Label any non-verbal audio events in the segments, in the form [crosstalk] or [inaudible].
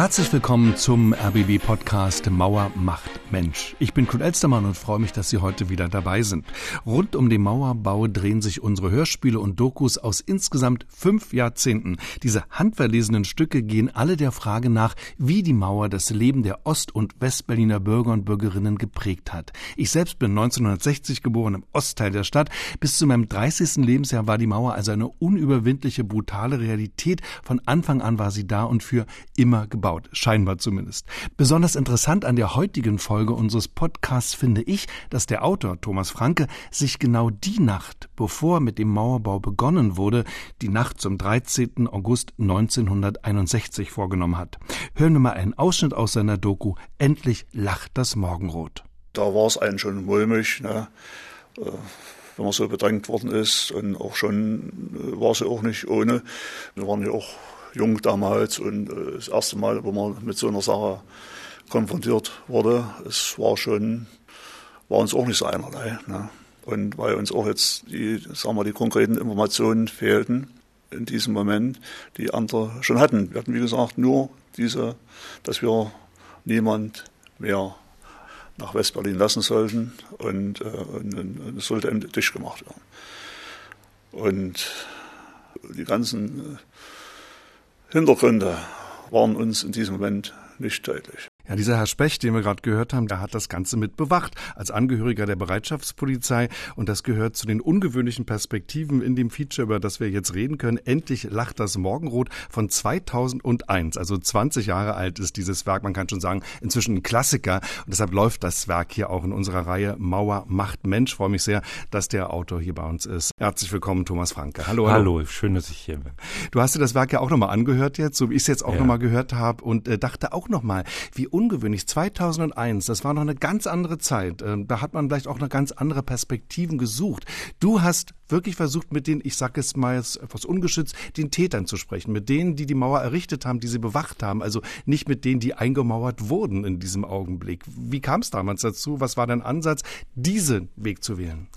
Herzlich willkommen zum RBB Podcast Mauer macht Mensch. Ich bin Kurt Elstermann und freue mich, dass Sie heute wieder dabei sind. Rund um den Mauerbau drehen sich unsere Hörspiele und Dokus aus insgesamt fünf Jahrzehnten. Diese handverlesenen Stücke gehen alle der Frage nach, wie die Mauer das Leben der Ost- und Westberliner Bürger und Bürgerinnen geprägt hat. Ich selbst bin 1960 geboren im Ostteil der Stadt. Bis zu meinem 30. Lebensjahr war die Mauer also eine unüberwindliche, brutale Realität. Von Anfang an war sie da und für immer gebaut scheinbar zumindest. Besonders interessant an der heutigen Folge unseres Podcasts finde ich, dass der Autor Thomas Franke sich genau die Nacht, bevor mit dem Mauerbau begonnen wurde, die Nacht zum 13. August 1961 vorgenommen hat. Hören wir mal einen Ausschnitt aus seiner Doku Endlich lacht das Morgenrot. Da war es einen schon mulmig, ne? Äh, wenn man so bedrängt worden ist und auch schon äh, war es ja auch nicht ohne. Wir waren ja auch jung damals und äh, das erste Mal, wo man mit so einer Sache konfrontiert wurde, es war schon, war uns auch nicht so einerlei. Ne? Und weil uns auch jetzt die, sagen wir, die konkreten Informationen fehlten in diesem Moment, die andere schon hatten. Wir hatten, wie gesagt, nur diese, dass wir niemand mehr nach Westberlin lassen sollten und, äh, es sollte endlich dicht gemacht werden. Und die ganzen Hintergründe waren uns in diesem Moment nicht deutlich. Ja, dieser Herr Specht, den wir gerade gehört haben, der hat das Ganze mit bewacht als Angehöriger der Bereitschaftspolizei und das gehört zu den ungewöhnlichen Perspektiven in dem Feature, über das wir jetzt reden können. Endlich lacht das Morgenrot von 2001, also 20 Jahre alt ist dieses Werk. Man kann schon sagen, inzwischen ein Klassiker und deshalb läuft das Werk hier auch in unserer Reihe Mauer macht Mensch. Ich freue mich sehr, dass der Autor hier bei uns ist. Herzlich willkommen, Thomas Franke. Hallo, hallo. Hallo, schön, dass ich hier bin. Du hast dir das Werk ja auch nochmal angehört jetzt, so wie ich es jetzt auch ja. nochmal gehört habe und äh, dachte auch nochmal, wie ungewöhnlich. 2001, das war noch eine ganz andere Zeit. Ähm, da hat man vielleicht auch noch ganz andere Perspektiven gesucht. Du hast wirklich versucht, mit den, ich sage es mal etwas ungeschützt, den Tätern zu sprechen, mit denen, die die Mauer errichtet haben, die sie bewacht haben, also nicht mit denen, die eingemauert wurden in diesem Augenblick. Wie kam es damals dazu? Was war dein Ansatz, diesen Weg zu wählen?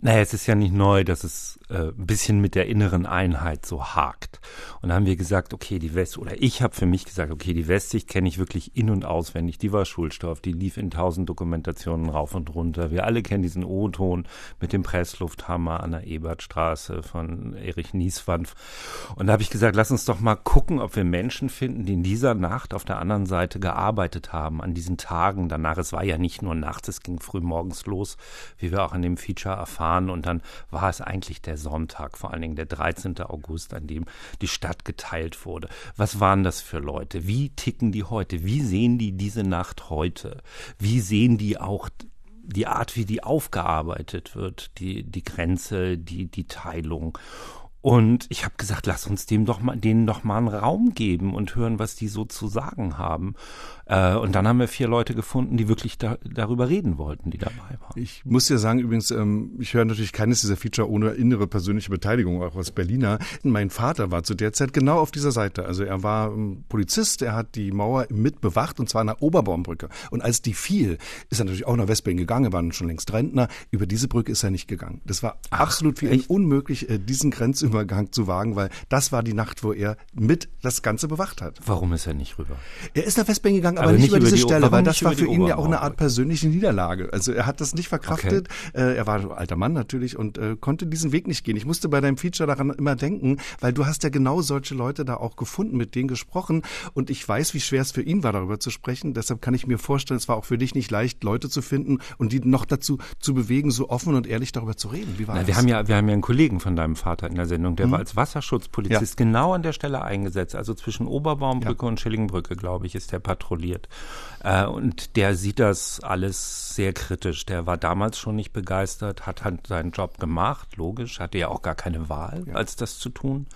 Naja, es ist ja nicht neu, dass es äh, ein bisschen mit der inneren Einheit so hakt. Und da haben wir gesagt, okay, die West, oder ich habe für mich gesagt, okay, die Westsicht kenne ich wirklich in- und auswendig. Die war Schulstoff, die lief in tausend Dokumentationen rauf und runter. Wir alle kennen diesen O-Ton mit dem Presslufthammer an der Ebertstraße von Erich Nieswand. Und da habe ich gesagt, lass uns doch mal gucken, ob wir Menschen finden, die in dieser Nacht auf der anderen Seite gearbeitet haben, an diesen Tagen danach. Es war ja nicht nur nachts, es ging früh morgens los, wie wir auch in dem Feature erfahren und dann war es eigentlich der Sonntag, vor allen Dingen der 13. August, an dem die Stadt geteilt wurde. Was waren das für Leute? Wie ticken die heute? Wie sehen die diese Nacht heute? Wie sehen die auch die Art, wie die aufgearbeitet wird, die, die Grenze, die, die Teilung. Und ich habe gesagt, lass uns dem doch mal, denen doch mal einen Raum geben und hören, was die so zu sagen haben. Äh, und dann haben wir vier Leute gefunden, die wirklich da, darüber reden wollten, die dabei waren. Ich muss ja sagen, übrigens, ähm, ich höre natürlich keines dieser Feature ohne innere persönliche Beteiligung, auch als Berliner. Mein Vater war zu der Zeit genau auf dieser Seite. Also er war ähm, Polizist, er hat die Mauer mit bewacht und zwar an der Oberbaumbrücke. Und als die fiel, ist er natürlich auch nach Westberlin gegangen, er war schon längst Rentner. Über diese Brücke ist er nicht gegangen. Das war Ach, absolut für ihn unmöglich, äh, diesen Grenzübergang zu wagen, weil das war die Nacht, wo er mit das Ganze bewacht hat. Warum ist er nicht rüber? Er ist nach Westberlin gegangen, aber, aber nicht, über diese die, Stelle, weil das war für ihn ja auch eine Art persönliche Niederlage. Also er hat das nicht verkraftet. Okay. Äh, er war ein alter Mann natürlich und äh, konnte diesen Weg nicht gehen. Ich musste bei deinem Feature daran immer denken, weil du hast ja genau solche Leute da auch gefunden, mit denen gesprochen und ich weiß, wie schwer es für ihn war, darüber zu sprechen. Deshalb kann ich mir vorstellen, es war auch für dich nicht leicht, Leute zu finden und die noch dazu zu bewegen, so offen und ehrlich darüber zu reden. Wie war Na, das? Wir haben ja, wir haben ja einen Kollegen von deinem Vater in der Sendung, der hm. war als Wasserschutzpolizist ja. genau an der Stelle eingesetzt, also zwischen Oberbaumbrücke ja. und Schillingbrücke, glaube ich, ist der patrouilliert. Äh, und der sieht das alles sehr kritisch. Der war damals schon nicht begeistert, hat halt seinen Job gemacht, logisch, hatte ja auch gar keine Wahl, ja. als das zu tun.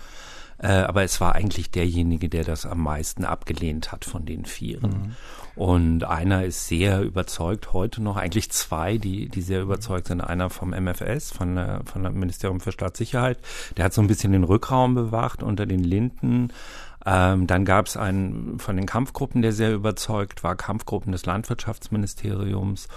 Äh, aber es war eigentlich derjenige, der das am meisten abgelehnt hat von den Vieren. Mhm. Und einer ist sehr überzeugt heute noch, eigentlich zwei, die, die sehr überzeugt sind. Einer vom MFS, von, der, von dem Ministerium für Staatssicherheit, der hat so ein bisschen den Rückraum bewacht unter den Linden ähm, dann gab es einen von den Kampfgruppen, der sehr überzeugt war, Kampfgruppen des Landwirtschaftsministeriums.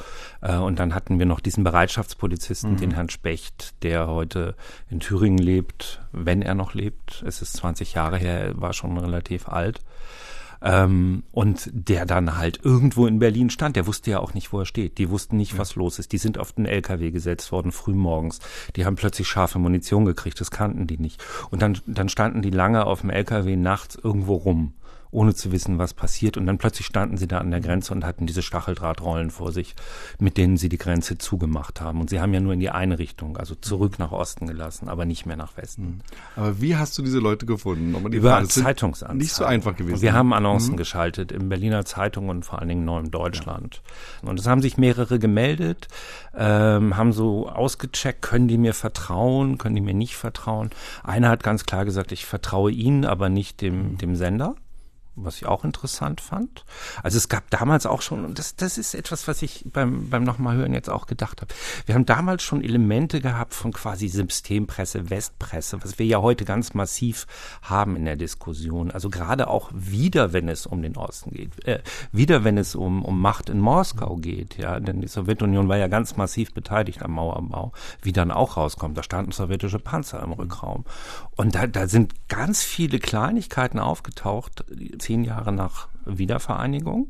Äh, und dann hatten wir noch diesen Bereitschaftspolizisten, mhm. den Herrn Specht, der heute in Thüringen lebt, wenn er noch lebt. Es ist 20 Jahre her, er war schon relativ alt. Ähm, und der dann halt irgendwo in Berlin stand. Der wusste ja auch nicht, wo er steht. Die wussten nicht, ja. was los ist. Die sind auf den LKW gesetzt worden, früh morgens. Die haben plötzlich scharfe Munition gekriegt. Das kannten die nicht. Und dann, dann standen die lange auf dem LKW nachts irgendwo rum ohne zu wissen, was passiert. Und dann plötzlich standen sie da an der Grenze und hatten diese Stacheldrahtrollen vor sich, mit denen sie die Grenze zugemacht haben. Und sie haben ja nur in die eine Richtung, also zurück nach Osten gelassen, aber nicht mehr nach Westen. Mhm. Aber wie hast du diese Leute gefunden? Über Zeitungsanzeigen. Nicht so einfach gewesen. Wir haben Annoncen mhm. geschaltet in Berliner Zeitung und vor allen Dingen neu in Deutschland. Ja. Und es haben sich mehrere gemeldet, ähm, haben so ausgecheckt, können die mir vertrauen, können die mir nicht vertrauen. Einer hat ganz klar gesagt, ich vertraue ihnen, aber nicht dem, dem Sender was ich auch interessant fand. Also es gab damals auch schon, und das, das ist etwas, was ich beim, beim Nochmalhören jetzt auch gedacht habe. Wir haben damals schon Elemente gehabt von quasi Systempresse, Westpresse, was wir ja heute ganz massiv haben in der Diskussion. Also gerade auch wieder, wenn es um den Osten geht, äh, wieder, wenn es um, um Macht in Moskau geht, ja, denn die Sowjetunion war ja ganz massiv beteiligt am Mauerbau, wie dann auch rauskommt. Da standen sowjetische Panzer im Rückraum. Und da, da sind ganz viele Kleinigkeiten aufgetaucht, zehn Jahre nach Wiedervereinigung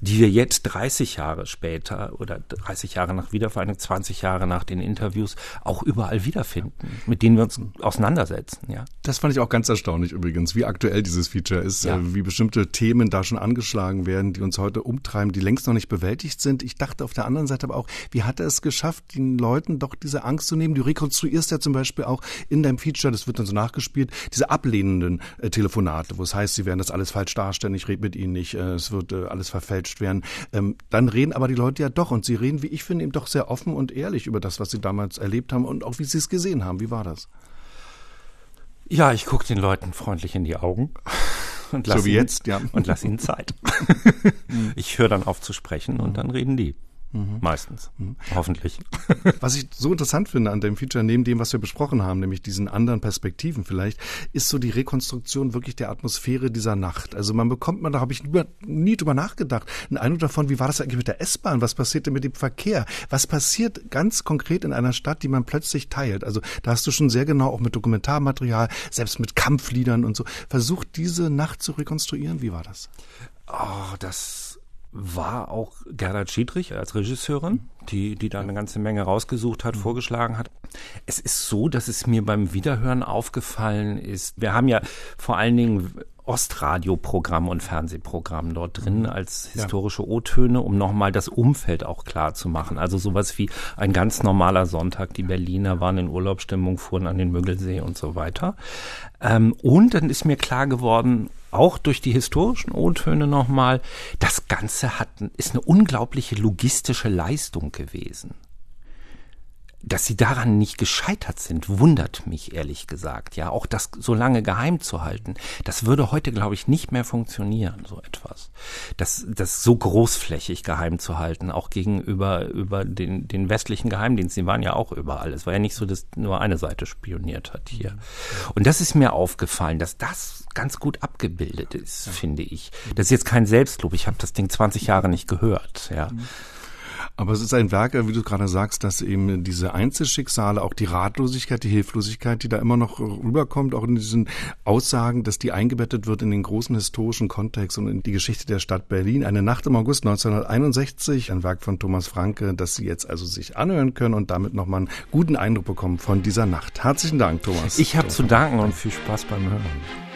die wir jetzt 30 Jahre später oder 30 Jahre nach Wiedervereinigung, 20 Jahre nach den Interviews auch überall wiederfinden, mit denen wir uns auseinandersetzen. Ja. Das fand ich auch ganz erstaunlich übrigens, wie aktuell dieses Feature ist, ja. äh, wie bestimmte Themen da schon angeschlagen werden, die uns heute umtreiben, die längst noch nicht bewältigt sind. Ich dachte auf der anderen Seite aber auch, wie hat er es geschafft, den Leuten doch diese Angst zu nehmen? Du rekonstruierst ja zum Beispiel auch in deinem Feature, das wird dann so nachgespielt, diese ablehnenden äh, Telefonate, wo es heißt, sie werden das alles falsch darstellen, ich rede mit ihnen nicht, äh, es wird äh, alles verfälscht werden. Ähm, dann reden aber die Leute ja doch und sie reden, wie ich finde, eben doch sehr offen und ehrlich über das, was sie damals erlebt haben und auch wie sie es gesehen haben. Wie war das? Ja, ich gucke den Leuten freundlich in die Augen. [laughs] Und lass so wie ihnen, jetzt, ja. Und lass ihnen Zeit. [laughs] ich höre dann auf zu sprechen und dann reden die. Mhm. Meistens. Mhm. Hoffentlich. [laughs] Was ich so interessant finde an dem Feature, neben dem, was wir besprochen haben, nämlich diesen anderen Perspektiven vielleicht, ist so die Rekonstruktion wirklich der Atmosphäre dieser Nacht. Also man bekommt, man, da habe ich nie, drüber nachgedacht, einen Eindruck davon, wie war das eigentlich mit der S-Bahn? Was passiert denn mit dem Verkehr? Was passiert ganz konkret in einer Stadt, die man plötzlich teilt? Also da hast du schon sehr genau auch mit Dokumentarmaterial, selbst mit Kampfliedern und so, versucht, diese Nacht zu rekonstruieren. Wie war das? Oh, das war auch Gerhard Schiedrich als Regisseurin, die, die da eine ganze Menge rausgesucht hat, mhm. vorgeschlagen hat. Es ist so, dass es mir beim Wiederhören aufgefallen ist. Wir haben ja vor allen Dingen Ostradioprogramm und Fernsehprogramm dort drin mhm. als historische O-Töne, um nochmal das Umfeld auch klar zu machen. Also sowas wie ein ganz normaler Sonntag. Die Berliner waren in Urlaubsstimmung, fuhren an den Müggelsee und so weiter. Ähm, und dann ist mir klar geworden, auch durch die historischen O-Töne nochmal, das Ganze hat, ist eine unglaubliche logistische Leistung gewesen. Dass sie daran nicht gescheitert sind, wundert mich ehrlich gesagt. Ja, auch das so lange geheim zu halten, das würde heute, glaube ich, nicht mehr funktionieren, so etwas. Das, das so großflächig geheim zu halten, auch gegenüber über den, den westlichen Geheimdiensten, die waren ja auch überall. Es war ja nicht so, dass nur eine Seite spioniert hat hier. Und das ist mir aufgefallen, dass das ganz gut abgebildet ist, finde ich. Das ist jetzt kein Selbstlob. Ich habe das Ding 20 Jahre nicht gehört. Ja. Aber es ist ein Werk, wie du gerade sagst, dass eben diese Einzelschicksale, auch die Ratlosigkeit, die Hilflosigkeit, die da immer noch rüberkommt, auch in diesen Aussagen, dass die eingebettet wird in den großen historischen Kontext und in die Geschichte der Stadt Berlin. Eine Nacht im August 1961, ein Werk von Thomas Franke, das Sie jetzt also sich anhören können und damit nochmal einen guten Eindruck bekommen von dieser Nacht. Herzlichen Dank, Thomas. Ich habe zu danken und viel Spaß beim Hören.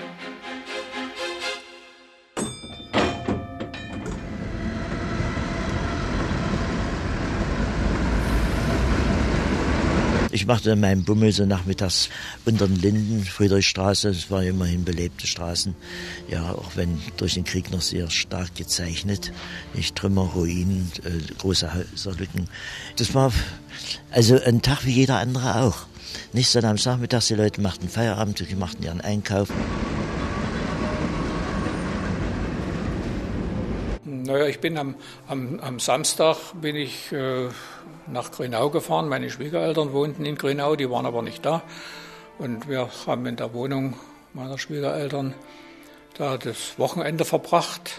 Ich machte meinen Bummel so nachmittags unter den Linden, Friedrichstraße, es waren immerhin belebte Straßen, ja, auch wenn durch den Krieg noch sehr stark gezeichnet. Nicht Trümmer, Ruinen, äh, große Häuserlücken. Das war also ein Tag wie jeder andere auch. Nicht so am Nachmittag, die Leute machten Feierabend, die machten ihren Einkauf. Naja, ich bin am, am, am Samstag bin ich äh, nach Grünau gefahren. Meine Schwiegereltern wohnten in Grünau, die waren aber nicht da. Und wir haben in der Wohnung meiner Schwiegereltern da das Wochenende verbracht.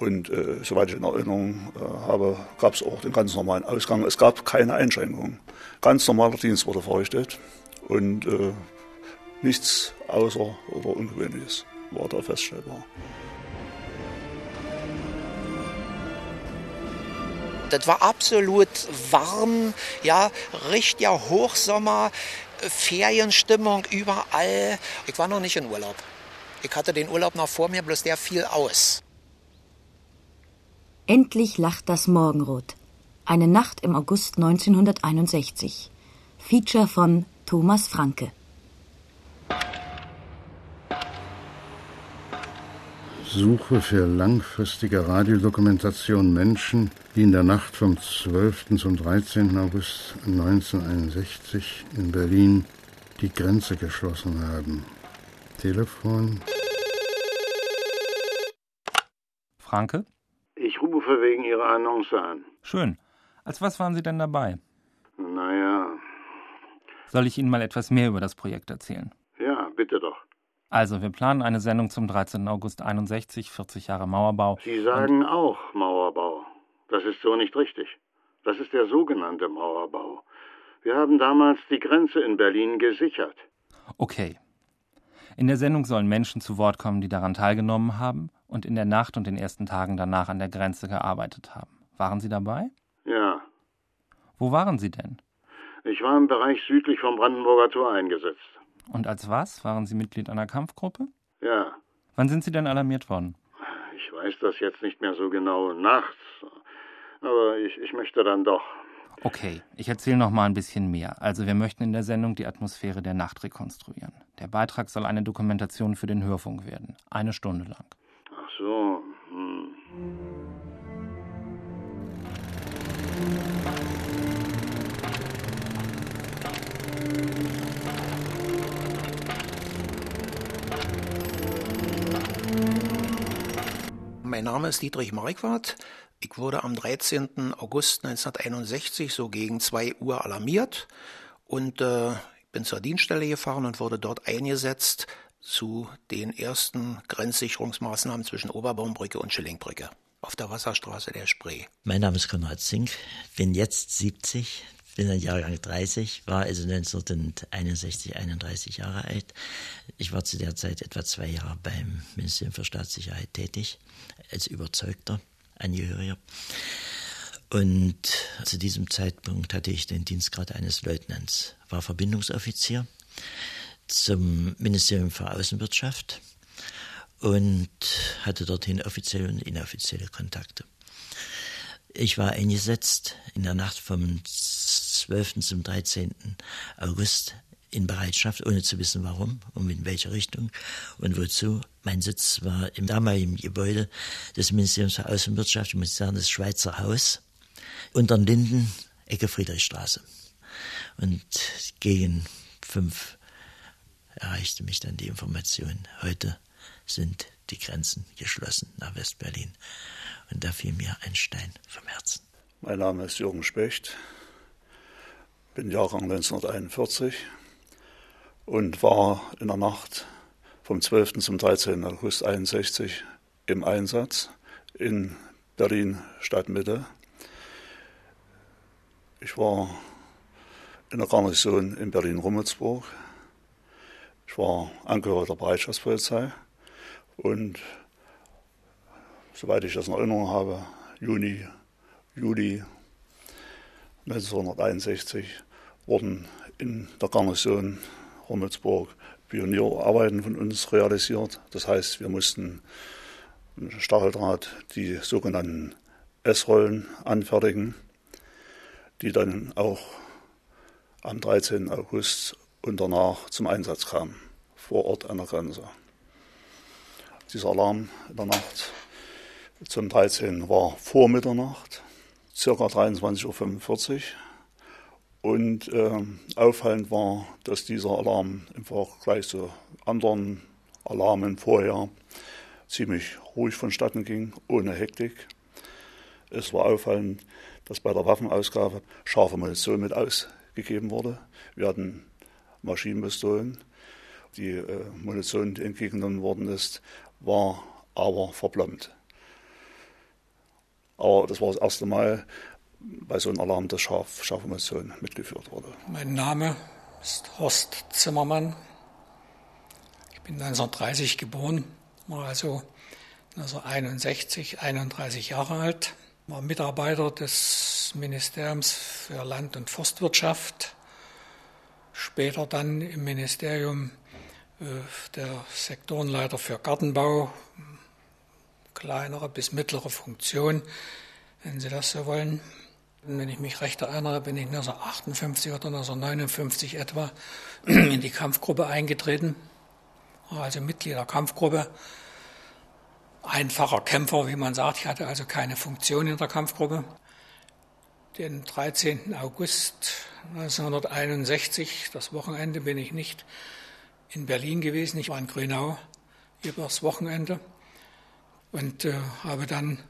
Und äh, soweit ich in Erinnerung äh, habe, gab es auch den ganz normalen Ausgang. Es gab keine Einschränkungen. Ganz normaler Dienst wurde verrichtet. Und äh, nichts außer oder Ungewöhnliches war da feststellbar. Das war absolut warm, ja, richtiger Hochsommer, Ferienstimmung überall. Ich war noch nicht in Urlaub. Ich hatte den Urlaub noch vor mir, bloß der fiel aus. Endlich lacht das Morgenrot. Eine Nacht im August 1961. Feature von Thomas Franke. Suche für langfristige Radiodokumentation Menschen, die in der Nacht vom 12. zum 13. August 1961 in Berlin die Grenze geschlossen haben. Telefon. Franke? Ich rufe wegen Ihrer Annonce an. Schön. Als was waren Sie denn dabei? Naja. Soll ich Ihnen mal etwas mehr über das Projekt erzählen? Also, wir planen eine Sendung zum 13. August 61, 40 Jahre Mauerbau. Sie sagen auch Mauerbau. Das ist so nicht richtig. Das ist der sogenannte Mauerbau. Wir haben damals die Grenze in Berlin gesichert. Okay. In der Sendung sollen Menschen zu Wort kommen, die daran teilgenommen haben und in der Nacht und den ersten Tagen danach an der Grenze gearbeitet haben. Waren Sie dabei? Ja. Wo waren Sie denn? Ich war im Bereich südlich vom Brandenburger Tor eingesetzt. Und als was? Waren Sie Mitglied einer Kampfgruppe? Ja. Wann sind Sie denn alarmiert worden? Ich weiß das jetzt nicht mehr so genau nachts, aber ich, ich möchte dann doch. Okay, ich erzähle noch mal ein bisschen mehr. Also wir möchten in der Sendung die Atmosphäre der Nacht rekonstruieren. Der Beitrag soll eine Dokumentation für den Hörfunk werden, eine Stunde lang. Ach so. Mein Name ist Dietrich Marquardt. Ich wurde am 13. August 1961 so gegen 2 Uhr alarmiert und äh, bin zur Dienststelle gefahren und wurde dort eingesetzt zu den ersten Grenzsicherungsmaßnahmen zwischen Oberbaumbrücke und Schillingbrücke auf der Wasserstraße der Spree. Mein Name ist Konrad Zink, bin jetzt 70, bin ein Jahrgang 30, war also 1961 31 Jahre alt. Ich war zu der Zeit etwa zwei Jahre beim Ministerium für Staatssicherheit tätig, als überzeugter Angehöriger. Und zu diesem Zeitpunkt hatte ich den Dienstgrad eines Leutnants, war Verbindungsoffizier zum Ministerium für Außenwirtschaft und hatte dorthin offizielle und inoffizielle Kontakte. Ich war eingesetzt in der Nacht vom 12. zum 13. August in Bereitschaft, ohne zu wissen warum und in welche Richtung und wozu. Mein Sitz war im damaligen Gebäude des Ministeriums für Außenwirtschaft, ich muss sagen, das Schweizer Haus, unter den Linden, Ecke Friedrichstraße. Und gegen fünf erreichte mich dann die Information, heute sind die Grenzen geschlossen nach Westberlin. Und da fiel mir ein Stein vom Herzen. Mein Name ist Jürgen Specht, bin Jahrgang 1941 und war in der Nacht vom 12. zum 13. August 61 im Einsatz in Berlin Stadtmitte. Ich war in der Garnison in Berlin-Rummelsburg. Ich war Angehöriger der Bereitschaftspolizei und soweit ich das in Erinnerung habe, Juni, Juli 1961 wurden in der Garnison Rummelsburg Pionierarbeiten von uns realisiert. Das heißt, wir mussten Stacheldraht die sogenannten S-Rollen anfertigen, die dann auch am 13. August und danach zum Einsatz kamen, vor Ort an der Grenze. Dieser Alarm in der Nacht zum 13. war vor Mitternacht, circa 23.45 Uhr. Und äh, auffallend war, dass dieser Alarm im Vergleich zu anderen Alarmen vorher ziemlich ruhig vonstatten ging, ohne Hektik. Es war auffallend, dass bei der Waffenausgabe scharfe Munition mit ausgegeben wurde. Wir hatten Maschinenpistolen. Die äh, Munition, die entgegengenommen worden ist, war aber verplombt. Aber das war das erste Mal bei so einem Alarm, dass scharf, scharfe Munition mitgeführt wurde. Mein Name ist Horst Zimmermann. bin 1930 geboren, war also 1961 31 Jahre alt, war Mitarbeiter des Ministeriums für Land- und Forstwirtschaft, später dann im Ministerium äh, der Sektorenleiter für Gartenbau, kleinere bis mittlere Funktion, wenn Sie das so wollen. Wenn ich mich recht erinnere, bin ich 1958 oder 1959 etwa [clears throat] in die Kampfgruppe eingetreten, also Mitglied der Kampfgruppe, einfacher Kämpfer, wie man sagt. Ich hatte also keine Funktion in der Kampfgruppe. Den 13. August 1961, das Wochenende, bin ich nicht in Berlin gewesen. Ich war in Grünau übers Wochenende und äh, habe dann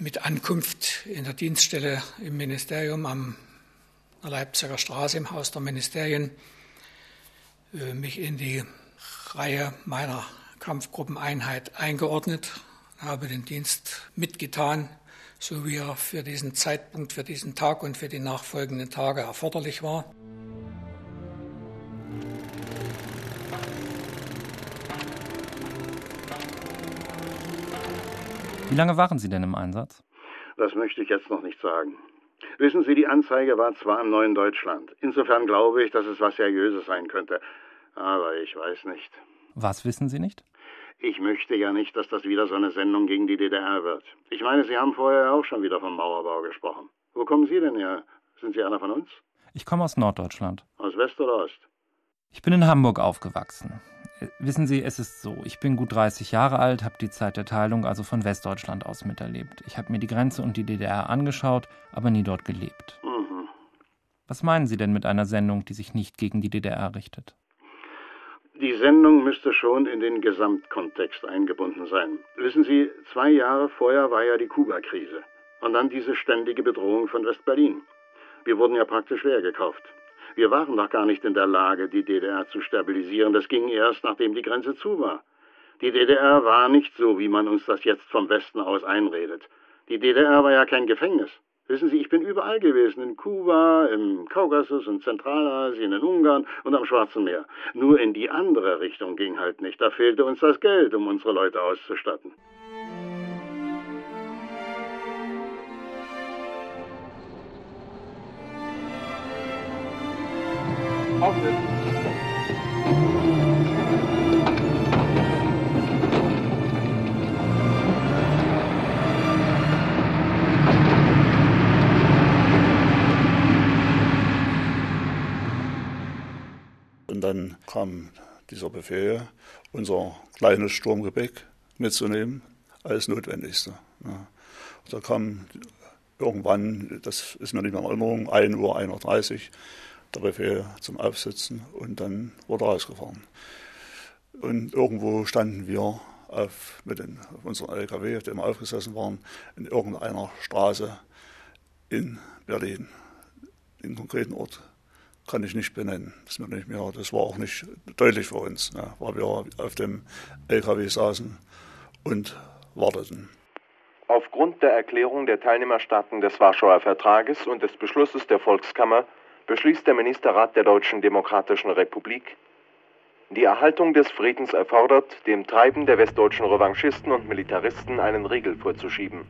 mit Ankunft in der Dienststelle im Ministerium am Leipziger Straße im Haus der Ministerien äh, mich in die Reihe meiner Kampfgruppeneinheit eingeordnet, habe den Dienst mitgetan, so wie er für diesen Zeitpunkt, für diesen Tag und für die nachfolgenden Tage erforderlich war. Wie lange waren Sie denn im Einsatz? Das möchte ich jetzt noch nicht sagen. Wissen Sie, die Anzeige war zwar im neuen Deutschland. Insofern glaube ich, dass es was Seriöses sein könnte. Aber ich weiß nicht. Was wissen Sie nicht? Ich möchte ja nicht, dass das wieder so eine Sendung gegen die DDR wird. Ich meine, Sie haben vorher auch schon wieder vom Mauerbau gesprochen. Wo kommen Sie denn her? Sind Sie einer von uns? Ich komme aus Norddeutschland. Aus West oder Ost? Ich bin in Hamburg aufgewachsen. Wissen Sie, es ist so, ich bin gut 30 Jahre alt, habe die Zeit der Teilung also von Westdeutschland aus miterlebt. Ich habe mir die Grenze und die DDR angeschaut, aber nie dort gelebt. Mhm. Was meinen Sie denn mit einer Sendung, die sich nicht gegen die DDR richtet? Die Sendung müsste schon in den Gesamtkontext eingebunden sein. Wissen Sie, zwei Jahre vorher war ja die Kuba-Krise und dann diese ständige Bedrohung von West-Berlin. Wir wurden ja praktisch leer gekauft. Wir waren doch gar nicht in der Lage, die DDR zu stabilisieren. Das ging erst, nachdem die Grenze zu war. Die DDR war nicht so, wie man uns das jetzt vom Westen aus einredet. Die DDR war ja kein Gefängnis. Wissen Sie, ich bin überall gewesen, in Kuba, im Kaukasus, in Zentralasien, in Ungarn und am Schwarzen Meer. Nur in die andere Richtung ging halt nicht. Da fehlte uns das Geld, um unsere Leute auszustatten. Aufsitzen. Und dann kam dieser Befehl, unser kleines Sturmgepäck mitzunehmen als Notwendigste. Ja. Da kam irgendwann, das ist mir nicht mehr in Erinnerung, 1 Uhr, 1.30 Uhr, der Befehl zum Aufsitzen und dann wurde rausgefahren. Und irgendwo standen wir auf, mit den, auf unserem LKW, auf dem wir aufgesessen waren, in irgendeiner Straße in Berlin. Den konkreten Ort kann ich nicht benennen. Das, nicht mehr, das war auch nicht deutlich für uns, ne, weil wir auf dem LKW saßen und warteten. Aufgrund der Erklärung der Teilnehmerstaaten des Warschauer Vertrages und des Beschlusses der Volkskammer beschließt der Ministerrat der Deutschen Demokratischen Republik, die Erhaltung des Friedens erfordert, dem Treiben der westdeutschen Revanchisten und Militaristen einen Riegel vorzuschieben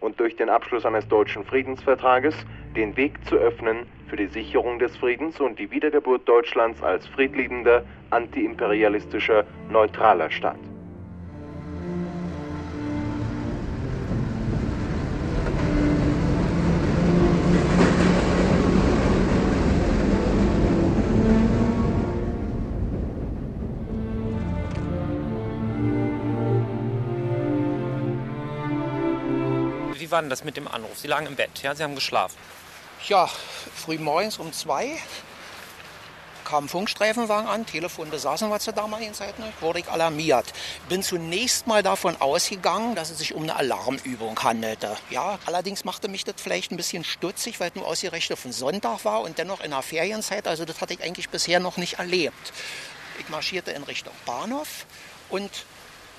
und durch den Abschluss eines deutschen Friedensvertrages den Weg zu öffnen für die Sicherung des Friedens und die Wiedergeburt Deutschlands als friedliebender, antiimperialistischer, neutraler Staat. Wie war denn das mit dem Anruf? Sie lagen im Bett, ja? Sie haben geschlafen. Ja, früh morgens um zwei kam Funkstreifenwagen an, Telefon besaßen wir zur damaligen Zeit nicht, wurde ich alarmiert. Bin zunächst mal davon ausgegangen, dass es sich um eine Alarmübung handelte. Ja, allerdings machte mich das vielleicht ein bisschen stutzig, weil es nur ausgerechnet von Sonntag war und dennoch in der Ferienzeit. Also das hatte ich eigentlich bisher noch nicht erlebt. Ich marschierte in Richtung Bahnhof und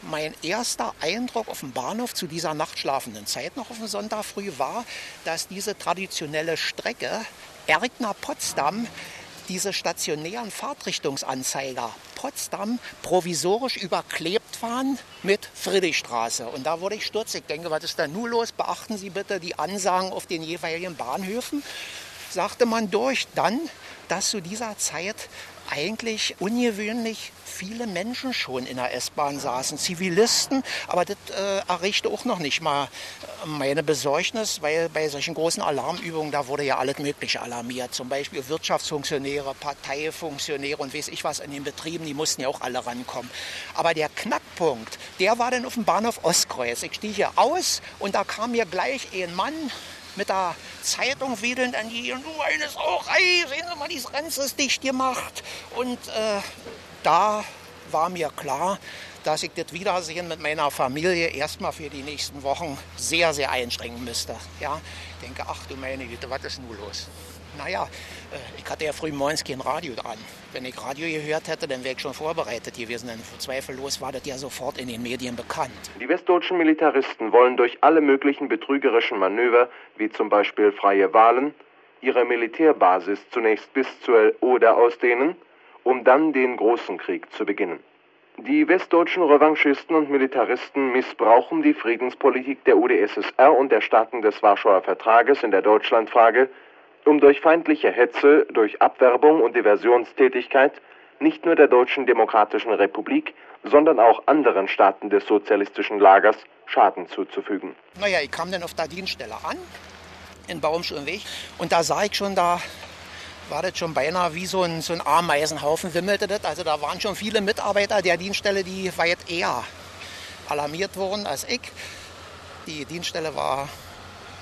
mein erster Eindruck auf dem Bahnhof zu dieser nachtschlafenden Zeit noch auf dem Sonntag früh war, dass diese traditionelle Strecke Erkner-Potsdam diese stationären Fahrtrichtungsanzeiger Potsdam provisorisch überklebt waren mit Friedrichstraße. Und da wurde ich stutzig. Ich denke, was ist da nun los? Beachten Sie bitte die Ansagen auf den jeweiligen Bahnhöfen. Sagte man durch dann, dass zu dieser Zeit eigentlich ungewöhnlich viele Menschen schon in der S-Bahn saßen, Zivilisten, aber das äh, errichte auch noch nicht mal äh, meine Besorgnis, weil bei solchen großen Alarmübungen, da wurde ja alles Mögliche alarmiert, zum Beispiel Wirtschaftsfunktionäre, Parteifunktionäre und weiß ich was in den Betrieben, die mussten ja auch alle rankommen. Aber der Knackpunkt, der war dann auf dem Bahnhof Ostkreuz. Ich stieg hier aus und da kam mir gleich ein Mann mit der Zeitung wedelnd an die und du eine Sauerei, sehen Sie mal, dieses Renz ist dicht gemacht. Und äh, da war mir klar, dass ich das Wiedersehen mit meiner Familie erstmal für die nächsten Wochen sehr, sehr einschränken müsste. Ja, ich denke, ach du meine Güte, was ist nun los? Naja, äh, ich hatte ja früh morgens kein Radio dran. Wenn ich Radio gehört hätte, dann wäre ich schon vorbereitet gewesen. Denn zweifellos war das ja sofort in den Medien bekannt. Die westdeutschen Militaristen wollen durch alle möglichen betrügerischen Manöver, wie zum Beispiel freie Wahlen, ihre Militärbasis zunächst bis zur Oder ausdehnen, um dann den großen Krieg zu beginnen. Die westdeutschen Revanchisten und Militaristen missbrauchen die Friedenspolitik der UdSSR und der Staaten des Warschauer Vertrages in der Deutschlandfrage um durch feindliche Hetze, durch Abwerbung und Diversionstätigkeit nicht nur der Deutschen Demokratischen Republik, sondern auch anderen Staaten des sozialistischen Lagers Schaden zuzufügen. Naja, ich kam dann auf der Dienststelle an, in Baumschulenweg, und da sah ich schon, da war das schon beinahe wie so ein, so ein Ameisenhaufen, wimmelte das. Also da waren schon viele Mitarbeiter der Dienststelle, die weit eher alarmiert wurden als ich. Die Dienststelle war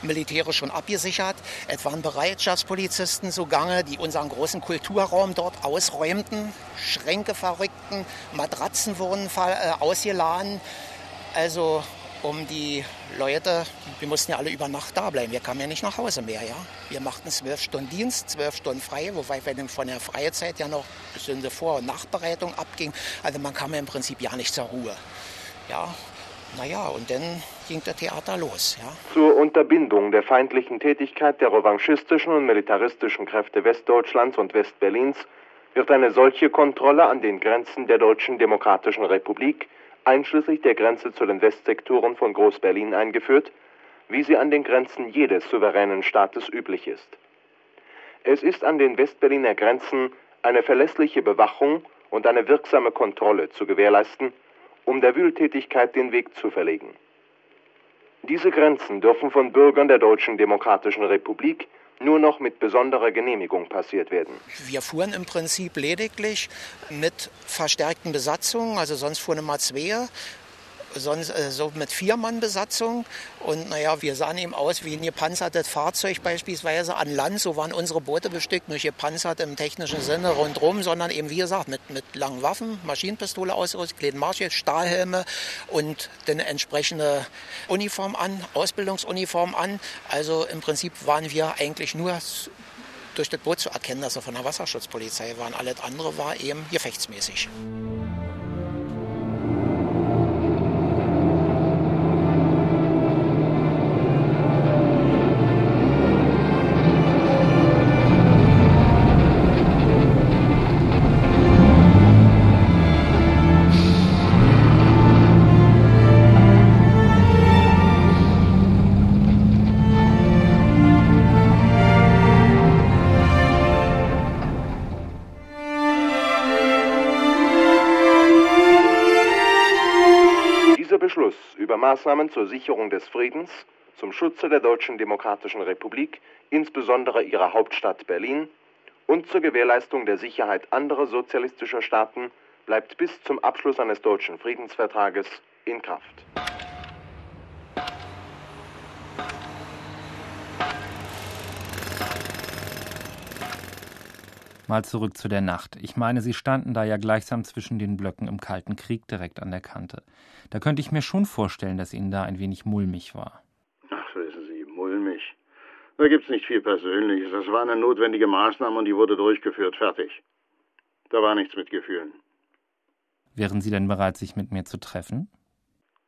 militärisch schon abgesichert. Es waren Bereitschaftspolizisten zugange, die unseren großen Kulturraum dort ausräumten. Schränke verrückten, Matratzen wurden äh, ausgeladen. Also um die Leute, wir mussten ja alle über Nacht da bleiben. Wir kamen ja nicht nach Hause mehr. Ja? Wir machten zwölf Stunden Dienst, zwölf Stunden frei, wobei wir von der Freizeit ja noch die Vor- und Nachbereitung abging. Also man kam ja im Prinzip ja nicht zur Ruhe. Ja, naja, und dann ging das Theater los. Ja. Zur Unterbindung der feindlichen Tätigkeit der revanchistischen und militaristischen Kräfte Westdeutschlands und Westberlins wird eine solche Kontrolle an den Grenzen der Deutschen Demokratischen Republik, einschließlich der Grenze zu den Westsektoren von Groß-Berlin eingeführt, wie sie an den Grenzen jedes souveränen Staates üblich ist. Es ist an den Westberliner Grenzen eine verlässliche Bewachung und eine wirksame Kontrolle zu gewährleisten, um der Wühltätigkeit den Weg zu verlegen. Diese Grenzen dürfen von Bürgern der Deutschen Demokratischen Republik nur noch mit besonderer Genehmigung passiert werden. Wir fuhren im Prinzip lediglich mit verstärkten Besatzungen, also sonst fuhren immer zwei sonst äh, so mit Vier-Mann-Besatzung. Und naja, wir sahen eben aus wie ein gepanzertes Fahrzeug beispielsweise an Land. So waren unsere Boote bestückt, nicht gepanzert im technischen Sinne rundherum, sondern eben wie gesagt mit, mit langen Waffen, Maschinenpistole ausgerüstet, Kledenmarsche, Stahlhelme und eine entsprechende Uniform an, Ausbildungsuniform an. Also im Prinzip waren wir eigentlich nur durch das Boot zu erkennen, dass wir von der Wasserschutzpolizei waren. Alles andere war eben gefechtsmäßig. Maßnahmen zur Sicherung des Friedens, zum Schutze der Deutschen Demokratischen Republik, insbesondere ihrer Hauptstadt Berlin, und zur Gewährleistung der Sicherheit anderer sozialistischer Staaten bleibt bis zum Abschluss eines deutschen Friedensvertrages in Kraft. Mal zurück zu der Nacht. Ich meine, Sie standen da ja gleichsam zwischen den Blöcken im Kalten Krieg direkt an der Kante. Da könnte ich mir schon vorstellen, dass Ihnen da ein wenig mulmig war. Ach, wissen Sie, mulmig. Da gibt's nicht viel Persönliches. Das war eine notwendige Maßnahme und die wurde durchgeführt. Fertig. Da war nichts mit Gefühlen. Wären Sie denn bereit, sich mit mir zu treffen?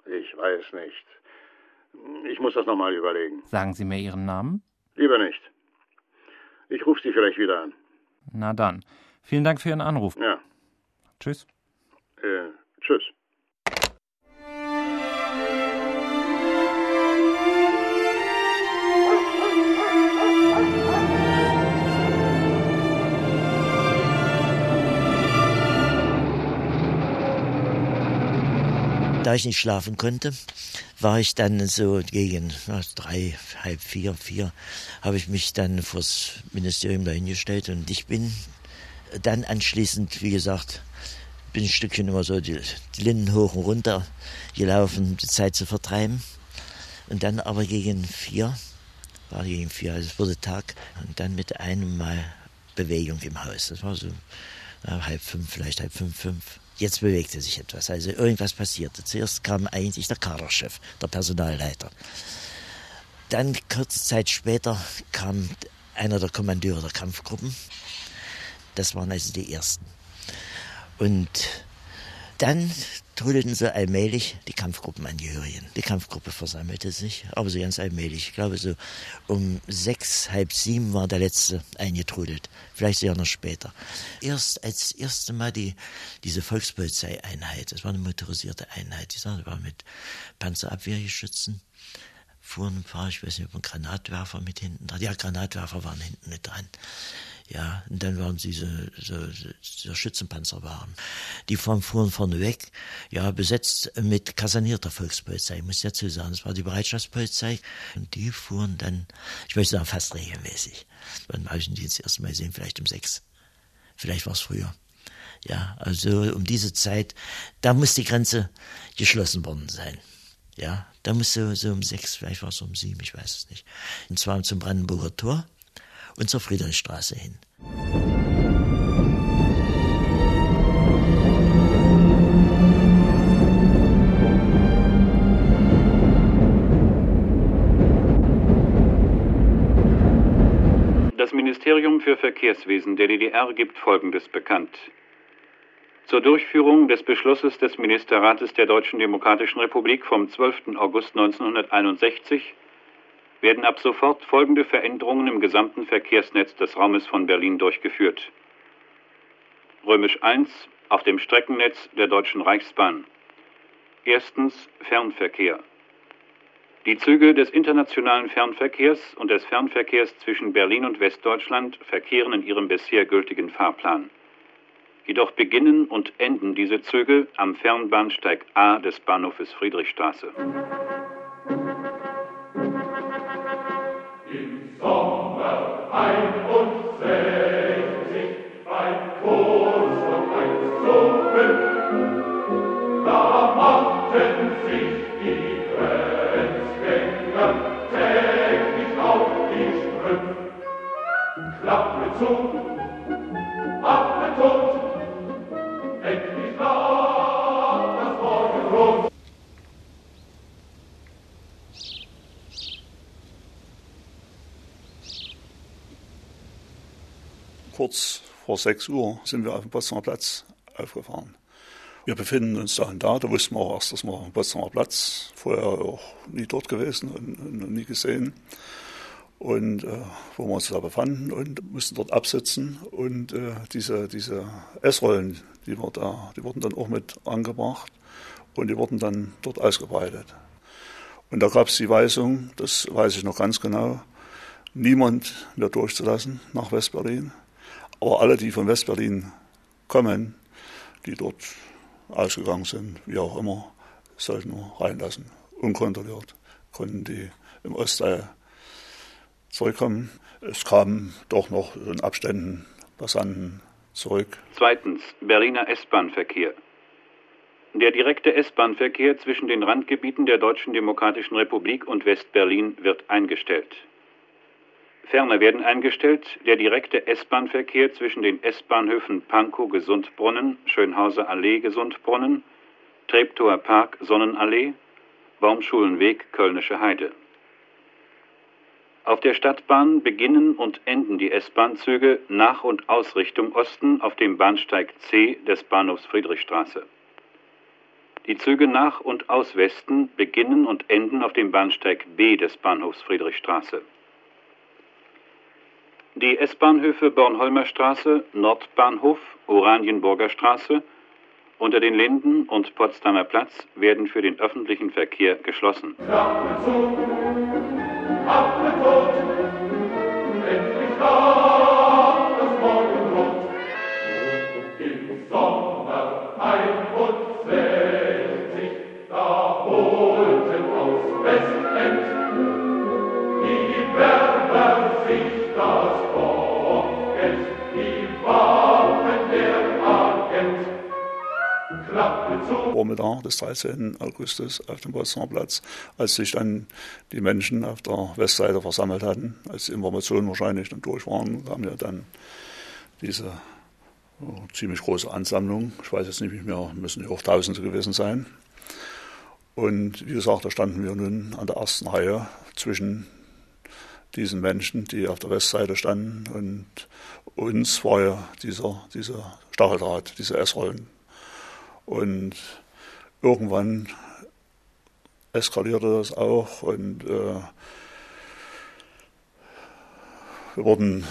Ich weiß nicht. Ich muss das nochmal überlegen. Sagen Sie mir Ihren Namen? Lieber nicht. Ich rufe Sie vielleicht wieder an. Na dann. Vielen Dank für Ihren Anruf. Ja. Tschüss. Äh, tschüss. Da ich nicht schlafen konnte, war ich dann so gegen drei, halb vier, vier, habe ich mich dann vors Ministerium dahingestellt und ich bin dann anschließend, wie gesagt, bin ein Stückchen immer so die, die Linden hoch und runter gelaufen, die Zeit zu vertreiben. Und dann aber gegen vier, war gegen vier, also es wurde Tag, und dann mit einem Mal Bewegung im Haus. Das war so na, halb fünf, vielleicht halb fünf, fünf. Jetzt bewegte sich etwas, also irgendwas passierte. Zuerst kam eigentlich der Kaderchef, der Personalleiter. Dann kurze Zeit später kam einer der Kommandeure der Kampfgruppen. Das waren also die ersten. Und dann trudelten so allmählich die Kampfgruppenangehörigen. Die Kampfgruppe versammelte sich, aber so ganz allmählich. Ich glaube, so um sechs, halb sieben war der letzte eingetrudelt. Vielleicht sogar noch später. Erst als erste Mal die, diese Volkspolizeieinheit, das war eine motorisierte Einheit, die war mit Panzerabwehrgeschützen, fuhren ein paar, ich weiß nicht, ob ein Granatwerfer mit hinten dran. Ja, Granatwerfer waren hinten mit dran. Ja, und dann waren sie so, so, so Schützenpanzer waren. Die fuhren, fuhren vorne weg, ja, besetzt mit kasernierter Volkspolizei, ich muss dazu sagen. Das war die Bereitschaftspolizei. Und die fuhren dann, ich möchte sagen, fast regelmäßig. Wann habe ich die das erste Mal gesehen? Vielleicht um sechs. Vielleicht war es früher. Ja, also um diese Zeit, da muss die Grenze geschlossen worden sein. Ja, da muss so, so um sechs, vielleicht war es um sieben, ich weiß es nicht. Und zwar zum Brandenburger Tor und zur Friedrichstraße hin. Das Ministerium für Verkehrswesen der DDR gibt Folgendes bekannt. Zur Durchführung des Beschlusses des Ministerrates der Deutschen Demokratischen Republik vom 12. August 1961 werden ab sofort folgende Veränderungen im gesamten Verkehrsnetz des Raumes von Berlin durchgeführt. Römisch 1 auf dem Streckennetz der Deutschen Reichsbahn. Erstens Fernverkehr. Die Züge des internationalen Fernverkehrs und des Fernverkehrs zwischen Berlin und Westdeutschland verkehren in ihrem bisher gültigen Fahrplan. Jedoch beginnen und enden diese Züge am Fernbahnsteig A des Bahnhofes Friedrichstraße. Kurz vor 6 Uhr sind wir auf dem Potsdamer Platz aufgefahren. Wir befinden uns da und da, da wussten wir auch erst, dass wir auf dem Potsdamer Platz, vorher auch nie dort gewesen und, und nie gesehen. Und äh, wo wir uns da befanden und mussten dort absitzen. Und äh, diese, diese Essrollen, die, die wurden dann auch mit angebracht und die wurden dann dort ausgebreitet. Und da gab es die Weisung, das weiß ich noch ganz genau, niemand mehr durchzulassen nach Westberlin. Aber alle, die von Westberlin kommen, die dort ausgegangen sind, wie auch immer, sollten wir reinlassen. Unkontrolliert konnten die im Ostteil zurückkommen. Es kamen doch noch in Abständen Passanten zurück. Zweitens, Berliner S-Bahn-Verkehr. Der direkte S-Bahn-Verkehr zwischen den Randgebieten der Deutschen Demokratischen Republik und West-Berlin wird eingestellt. Ferner werden eingestellt der direkte S-Bahn-Verkehr zwischen den S-Bahnhöfen Pankow Gesundbrunnen, Schönhauser Allee Gesundbrunnen, Treptower Park Sonnenallee, Baumschulenweg Kölnische Heide. Auf der Stadtbahn beginnen und enden die S-Bahn-Züge nach und aus Richtung Osten auf dem Bahnsteig C des Bahnhofs Friedrichstraße. Die Züge nach und aus Westen beginnen und enden auf dem Bahnsteig B des Bahnhofs Friedrichstraße. Die S-Bahnhöfe Bornholmer Straße, Nordbahnhof, Oranienburger Straße, unter den Linden und Potsdamer Platz werden für den öffentlichen Verkehr geschlossen. Klappe up the road. Vormittag des 13. Augustus auf dem Potsdamer Platz, als sich dann die Menschen auf der Westseite versammelt hatten, als die Informationen wahrscheinlich dann durch waren, kam ja dann diese oh, ziemlich große Ansammlung. Ich weiß jetzt nicht mehr, müssen ja auch Tausende gewesen sein. Und wie gesagt, da standen wir nun an der ersten Reihe zwischen diesen Menschen, die auf der Westseite standen. Und uns war ja dieser, dieser Stacheldraht, diese S-Rollen und irgendwann eskalierte das auch und äh, wir wurden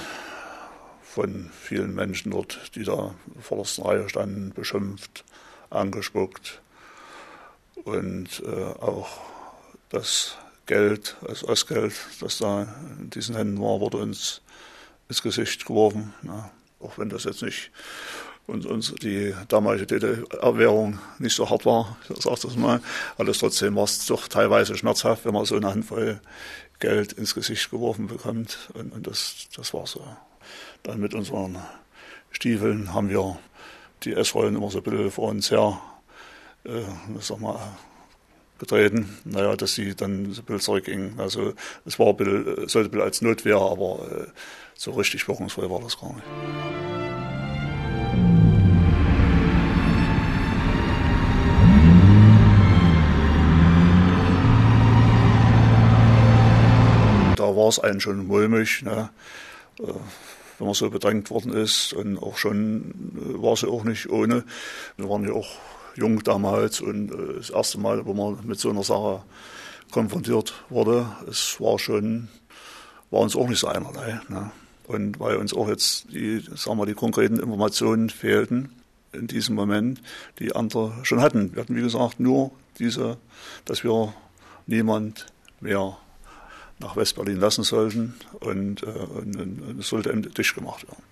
von vielen Menschen dort, die da vor der Reihe standen, beschimpft, angespuckt und äh, auch das Geld, das Ostgeld, das da in diesen Händen war, wurde uns ins Gesicht geworfen. Ja, auch wenn das jetzt nicht und uns die damalige DDR-Währung nicht so hart war, ich sage das mal, alles trotzdem war es doch teilweise schmerzhaft, wenn man so eine Handvoll Geld ins Gesicht geworfen bekommt. Und, und das, das war so. Dann mit unseren Stiefeln haben wir die S-Rollen immer so ein bisschen vor uns her, äh, sag mal, getreten, naja, dass sie dann so ein bisschen zurückgingen. Also es war ein bisschen, sollte ein bisschen als Notwehr, aber äh, so richtig wirkungsvoll war das gar nicht. War es einen schon mulmig, ne? Äh, wenn man so bedrängt worden ist. Und auch schon äh, war sie auch nicht ohne. Wir waren ja auch jung damals und äh, das erste Mal, wo man mit so einer Sache konfrontiert wurde, es war schon, war uns auch nicht so einerlei. Ne? Und weil uns auch jetzt die, sagen wir, die konkreten Informationen fehlten in diesem Moment, die andere schon hatten. Wir hatten, wie gesagt, nur diese, dass wir niemand mehr nach Westberlin lassen sollten und, äh, es sollte dicht gemacht werden.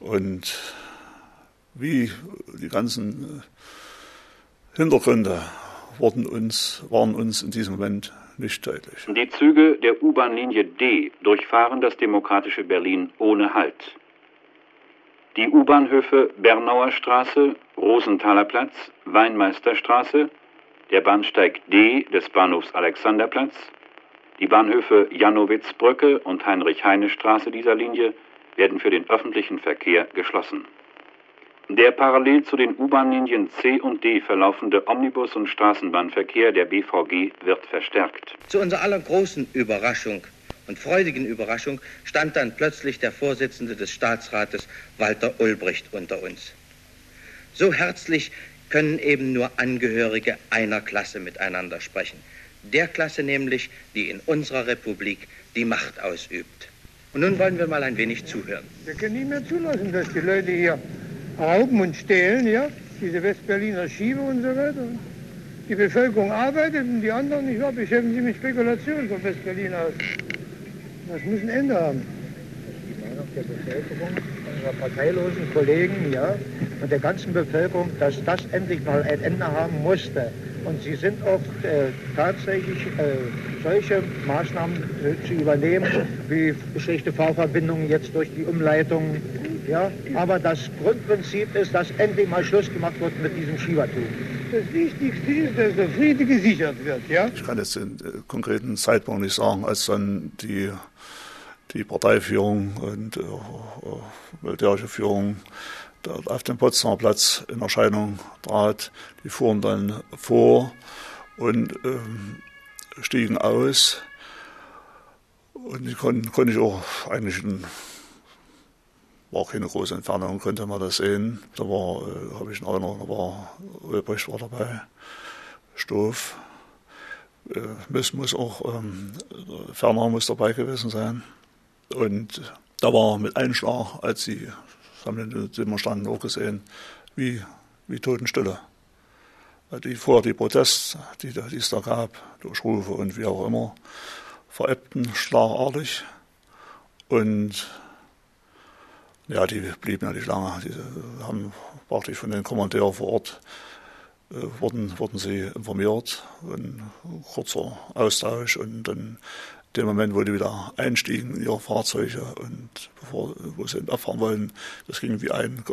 Und wie die ganzen äh, Hintergründe wurden uns, waren uns in diesem Moment nicht deutlich. Die Züge der U-Bahn-Linie D durchfahren das demokratische Berlin ohne Halt. Die U-Bahnhöfe Bernauer Straße, Rosenthaler Platz, Weinmeisterstraße, der Bahnsteig D des Bahnhofs Alexanderplatz, die Bahnhöfe Janowitzbrücke und Heinrich-Heine-Straße dieser Linie werden für den öffentlichen Verkehr geschlossen. Der parallel zu den U-Bahn-Linien C und D verlaufende Omnibus- und Straßenbahnverkehr der BVG wird verstärkt. Zu unserer aller großen Überraschung und freudigen Überraschung stand dann plötzlich der Vorsitzende des Staatsrates Walter Ulbricht unter uns. So herzlich können eben nur Angehörige einer Klasse miteinander sprechen. Der Klasse nämlich, die in unserer Republik die Macht ausübt. Und nun wollen wir mal ein wenig zuhören. Wir können nicht mehr zulassen, dass die Leute hier rauben und stehlen, ja, diese Westberliner Schiebe und so weiter. Die Bevölkerung arbeitet und die anderen, nicht wahr, beschäftigen sich mit Spekulationen von Westberlin aus. Das muss ein Ende haben. Die Meinung der Bevölkerung, unserer parteilosen Kollegen, ja, und der ganzen Bevölkerung, dass das endlich mal ein Ende haben musste. Und sie sind auch äh, tatsächlich äh, solche Maßnahmen äh, zu übernehmen, wie schlechte Fahrverbindungen jetzt durch die Umleitung. Ja, aber das Grundprinzip ist, dass endlich mal Schluss gemacht wird mit diesem Schiebertum. Das Wichtigste ist, dass der Friede gesichert wird. Ja? Ich kann jetzt den äh, konkreten Zeitpunkt nicht sagen, als dann die, die Parteiführung und äh, militärische Führung auf dem Potsdamer Platz in Erscheinung trat. Die fuhren dann vor und ähm, stiegen aus. Und die konnte, ich auch eigentlich in, war keine große Entfernung, konnte man das sehen. Da war, äh, habe ich in Erinnerung, da war Ulbricht war dabei, Stoff. Äh, muss, muss auch, ähm, Ferner muss dabei gewesen sein. Und da war mit Einschlag, als sie, das haben die Demonstranten auch gesehen, wie, wie Totenstille. Die vorher die Proteste, die, die es da gab, durch Rufe und wie auch immer, verebbten schlagartig. Und ja, die blieben ja nicht lange. Die haben praktisch von den Kommandeuren vor Ort äh, wurden, wurden sie informiert, ein kurzer Austausch und dann dem Moment, wo die wieder einstiegen in ihre Fahrzeuge und bevor, wo sie abfahren wollen, das ging wie ein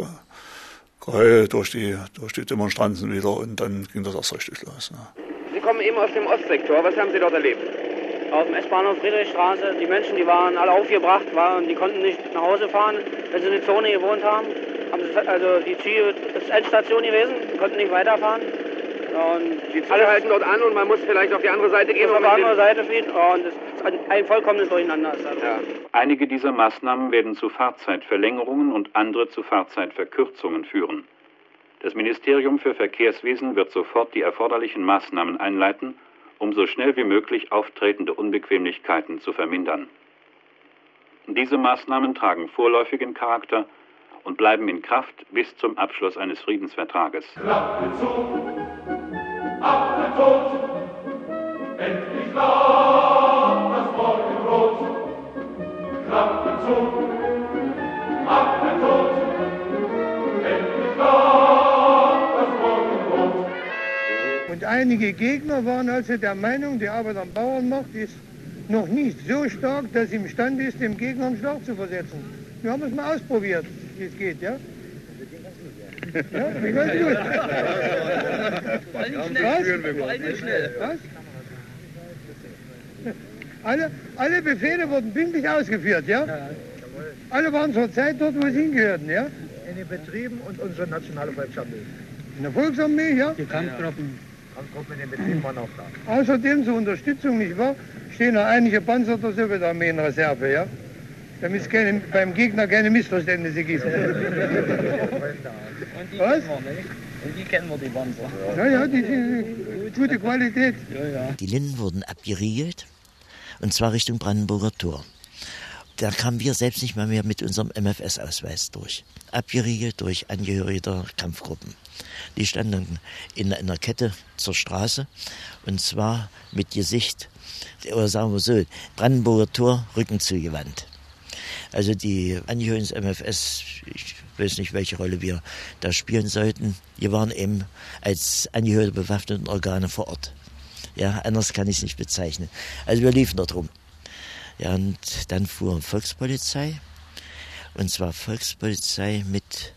Geheul durch die, durch die Demonstranten wieder und dann ging das erst richtig los. Ne. Sie kommen eben aus dem Ostsektor. Was haben Sie dort erlebt? Auf dem S-Bahnhof Friedrichstraße. Die Menschen, die waren alle aufgebracht, waren, die konnten nicht nach Hause fahren, wenn sie in der Zone gewohnt haben. haben sie, also die Züge, das ist Endstation gewesen, konnten nicht weiterfahren. Und die Alle halten dort an und man muss vielleicht auf die andere Seite gehen. Auf die andere Seite fliehen und es ist ein vollkommenes Durcheinander. Ja. Einige dieser Maßnahmen werden zu Fahrzeitverlängerungen und andere zu Fahrzeitverkürzungen führen. Das Ministerium für Verkehrswesen wird sofort die erforderlichen Maßnahmen einleiten, um so schnell wie möglich auftretende Unbequemlichkeiten zu vermindern. Diese Maßnahmen tragen vorläufigen Charakter und bleiben in Kraft bis zum Abschluss eines Friedensvertrages. Klappe zu Und einige Gegner waren also der Meinung, die Arbeit am Bauernmarkt ist noch nicht so stark, dass sie imstande ist, dem Gegner einen Schlag zu versetzen. Wir haben es mal ausprobiert, wie es geht, ja? Ja, wie. Vor allem schnell. Was? Alle, alle Befehle wurden pünktlich ausgeführt, ja? Alle waren zur Zeit dort, wo sie hingehörten, ja? In den Betrieben und unsere nationale Volksarmee. In der Volksarmee, ja? Die Kampfgruppen. Kampfgruppen in den Betrieben waren auch da. Außerdem zur Unterstützung, nicht wahr, stehen noch einige Panzer der Sowjetarmee in Reserve, ja? damit es keine, beim Gegner keine Missverständnisse gibt. Was? Und die kennen wir, die Panzer. Ja, ja, die sind gute Qualität. Ja, ja. Die Linden wurden abgeriegelt, und zwar Richtung Brandenburger Tor. Da kamen wir selbst nicht mal mehr mit unserem MFS-Ausweis durch. Abgeriegelt durch Angehörige der Kampfgruppen. Die standen in einer Kette zur Straße und zwar mit Gesicht, oder sagen wir so, Brandenburger Tor, Rücken zugewandt. Also die Angehörigen des MFS, ich weiß nicht, welche Rolle wir da spielen sollten, wir waren eben als Angehörige bewaffneten Organe vor Ort. Ja, anders kann ich es nicht bezeichnen. Also wir liefen dort rum. Ja, und dann fuhr Volkspolizei, und zwar Volkspolizei mit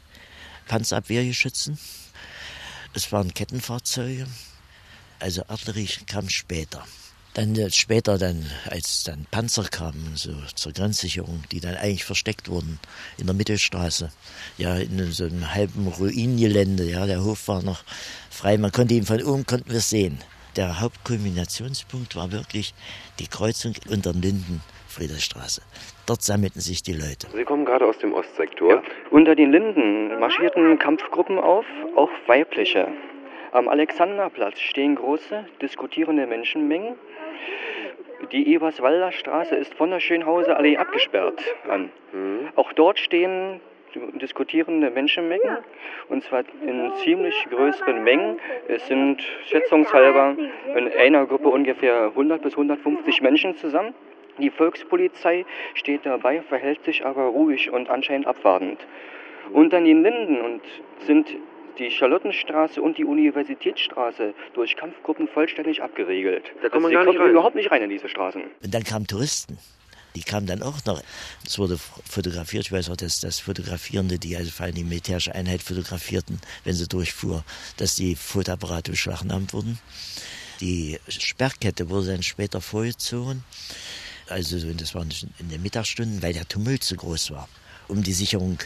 Panzerabwehrgeschützen. Es waren Kettenfahrzeuge, also Artillerie kam später. Dann äh, später, dann, als dann Panzer kamen, so zur Grenzsicherung, die dann eigentlich versteckt wurden in der Mittelstraße, ja, in so einem halben Ruinengelände, ja, der Hof war noch frei, man konnte ihn von oben, konnten wir sehen. Der Hauptkulminationspunkt war wirklich die Kreuzung unter den Linden, Friedrichstraße. Dort sammelten sich die Leute. Sie kommen gerade aus dem Ostsektor. Ja. Unter den Linden marschierten Kampfgruppen auf, auch weibliche. Am Alexanderplatz stehen große, diskutierende Menschenmengen. Die Eberswalder Straße ist von der Schönhauser Allee abgesperrt an. Mhm. Auch dort stehen diskutierende Menschenmengen und zwar in ziemlich größeren Mengen. Es sind schätzungshalber in einer Gruppe ungefähr 100 bis 150 Menschen zusammen. Die Volkspolizei steht dabei, verhält sich aber ruhig und anscheinend abwartend. Unter den Linden und sind die Charlottenstraße und die Universitätsstraße durch Kampfgruppen vollständig abgeriegelt. Da kommt man also, gar nicht überhaupt nicht rein in diese Straßen. Und dann kamen Touristen. Die kamen dann auch noch. Es wurde fotografiert. Ich weiß auch, dass das Fotografierende, die also vor allem die militärische Einheit fotografierten, wenn sie durchfuhr, dass die Fotoapparate beschlagnahmt wurden. Die Sperrkette wurde dann später vorgezogen. Also das waren in den Mittagsstunden, weil der Tumult so groß war um die Sicherung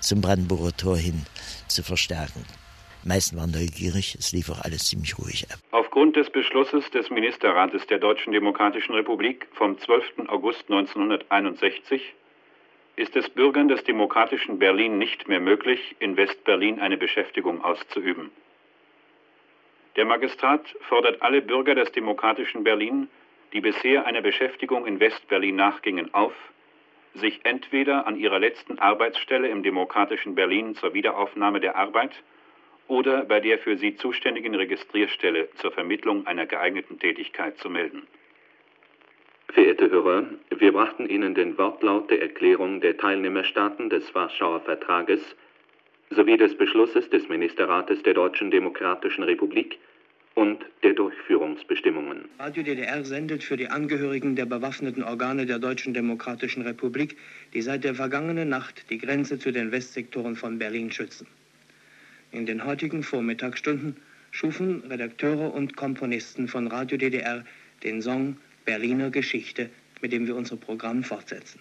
zum Brandenburger Tor hin zu verstärken. Die meisten waren neugierig, es lief auch alles ziemlich ruhig ab. Aufgrund des Beschlusses des Ministerrates der Deutschen Demokratischen Republik vom 12. August 1961 ist es Bürgern des demokratischen Berlin nicht mehr möglich, in West-Berlin eine Beschäftigung auszuüben. Der Magistrat fordert alle Bürger des demokratischen Berlin, die bisher einer Beschäftigung in West-Berlin nachgingen, auf, sich entweder an ihrer letzten Arbeitsstelle im demokratischen Berlin zur Wiederaufnahme der Arbeit oder bei der für sie zuständigen Registrierstelle zur Vermittlung einer geeigneten Tätigkeit zu melden. Verehrte Hörer, wir brachten Ihnen den Wortlaut der Erklärung der Teilnehmerstaaten des Warschauer Vertrages sowie des Beschlusses des Ministerrates der Deutschen Demokratischen Republik und der Durchführungsbestimmungen. Radio DDR sendet für die Angehörigen der bewaffneten Organe der Deutschen Demokratischen Republik, die seit der vergangenen Nacht die Grenze zu den Westsektoren von Berlin schützen. In den heutigen Vormittagsstunden schufen Redakteure und Komponisten von Radio DDR den Song Berliner Geschichte, mit dem wir unser Programm fortsetzen.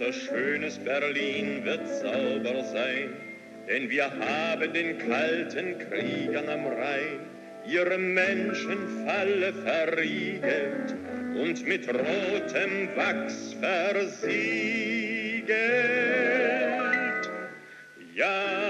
Unser schönes Berlin wird sauber sein, denn wir haben den kalten Kriegern am Rhein ihre Menschenfalle verriegelt und mit rotem Wachs versiegelt. Ja,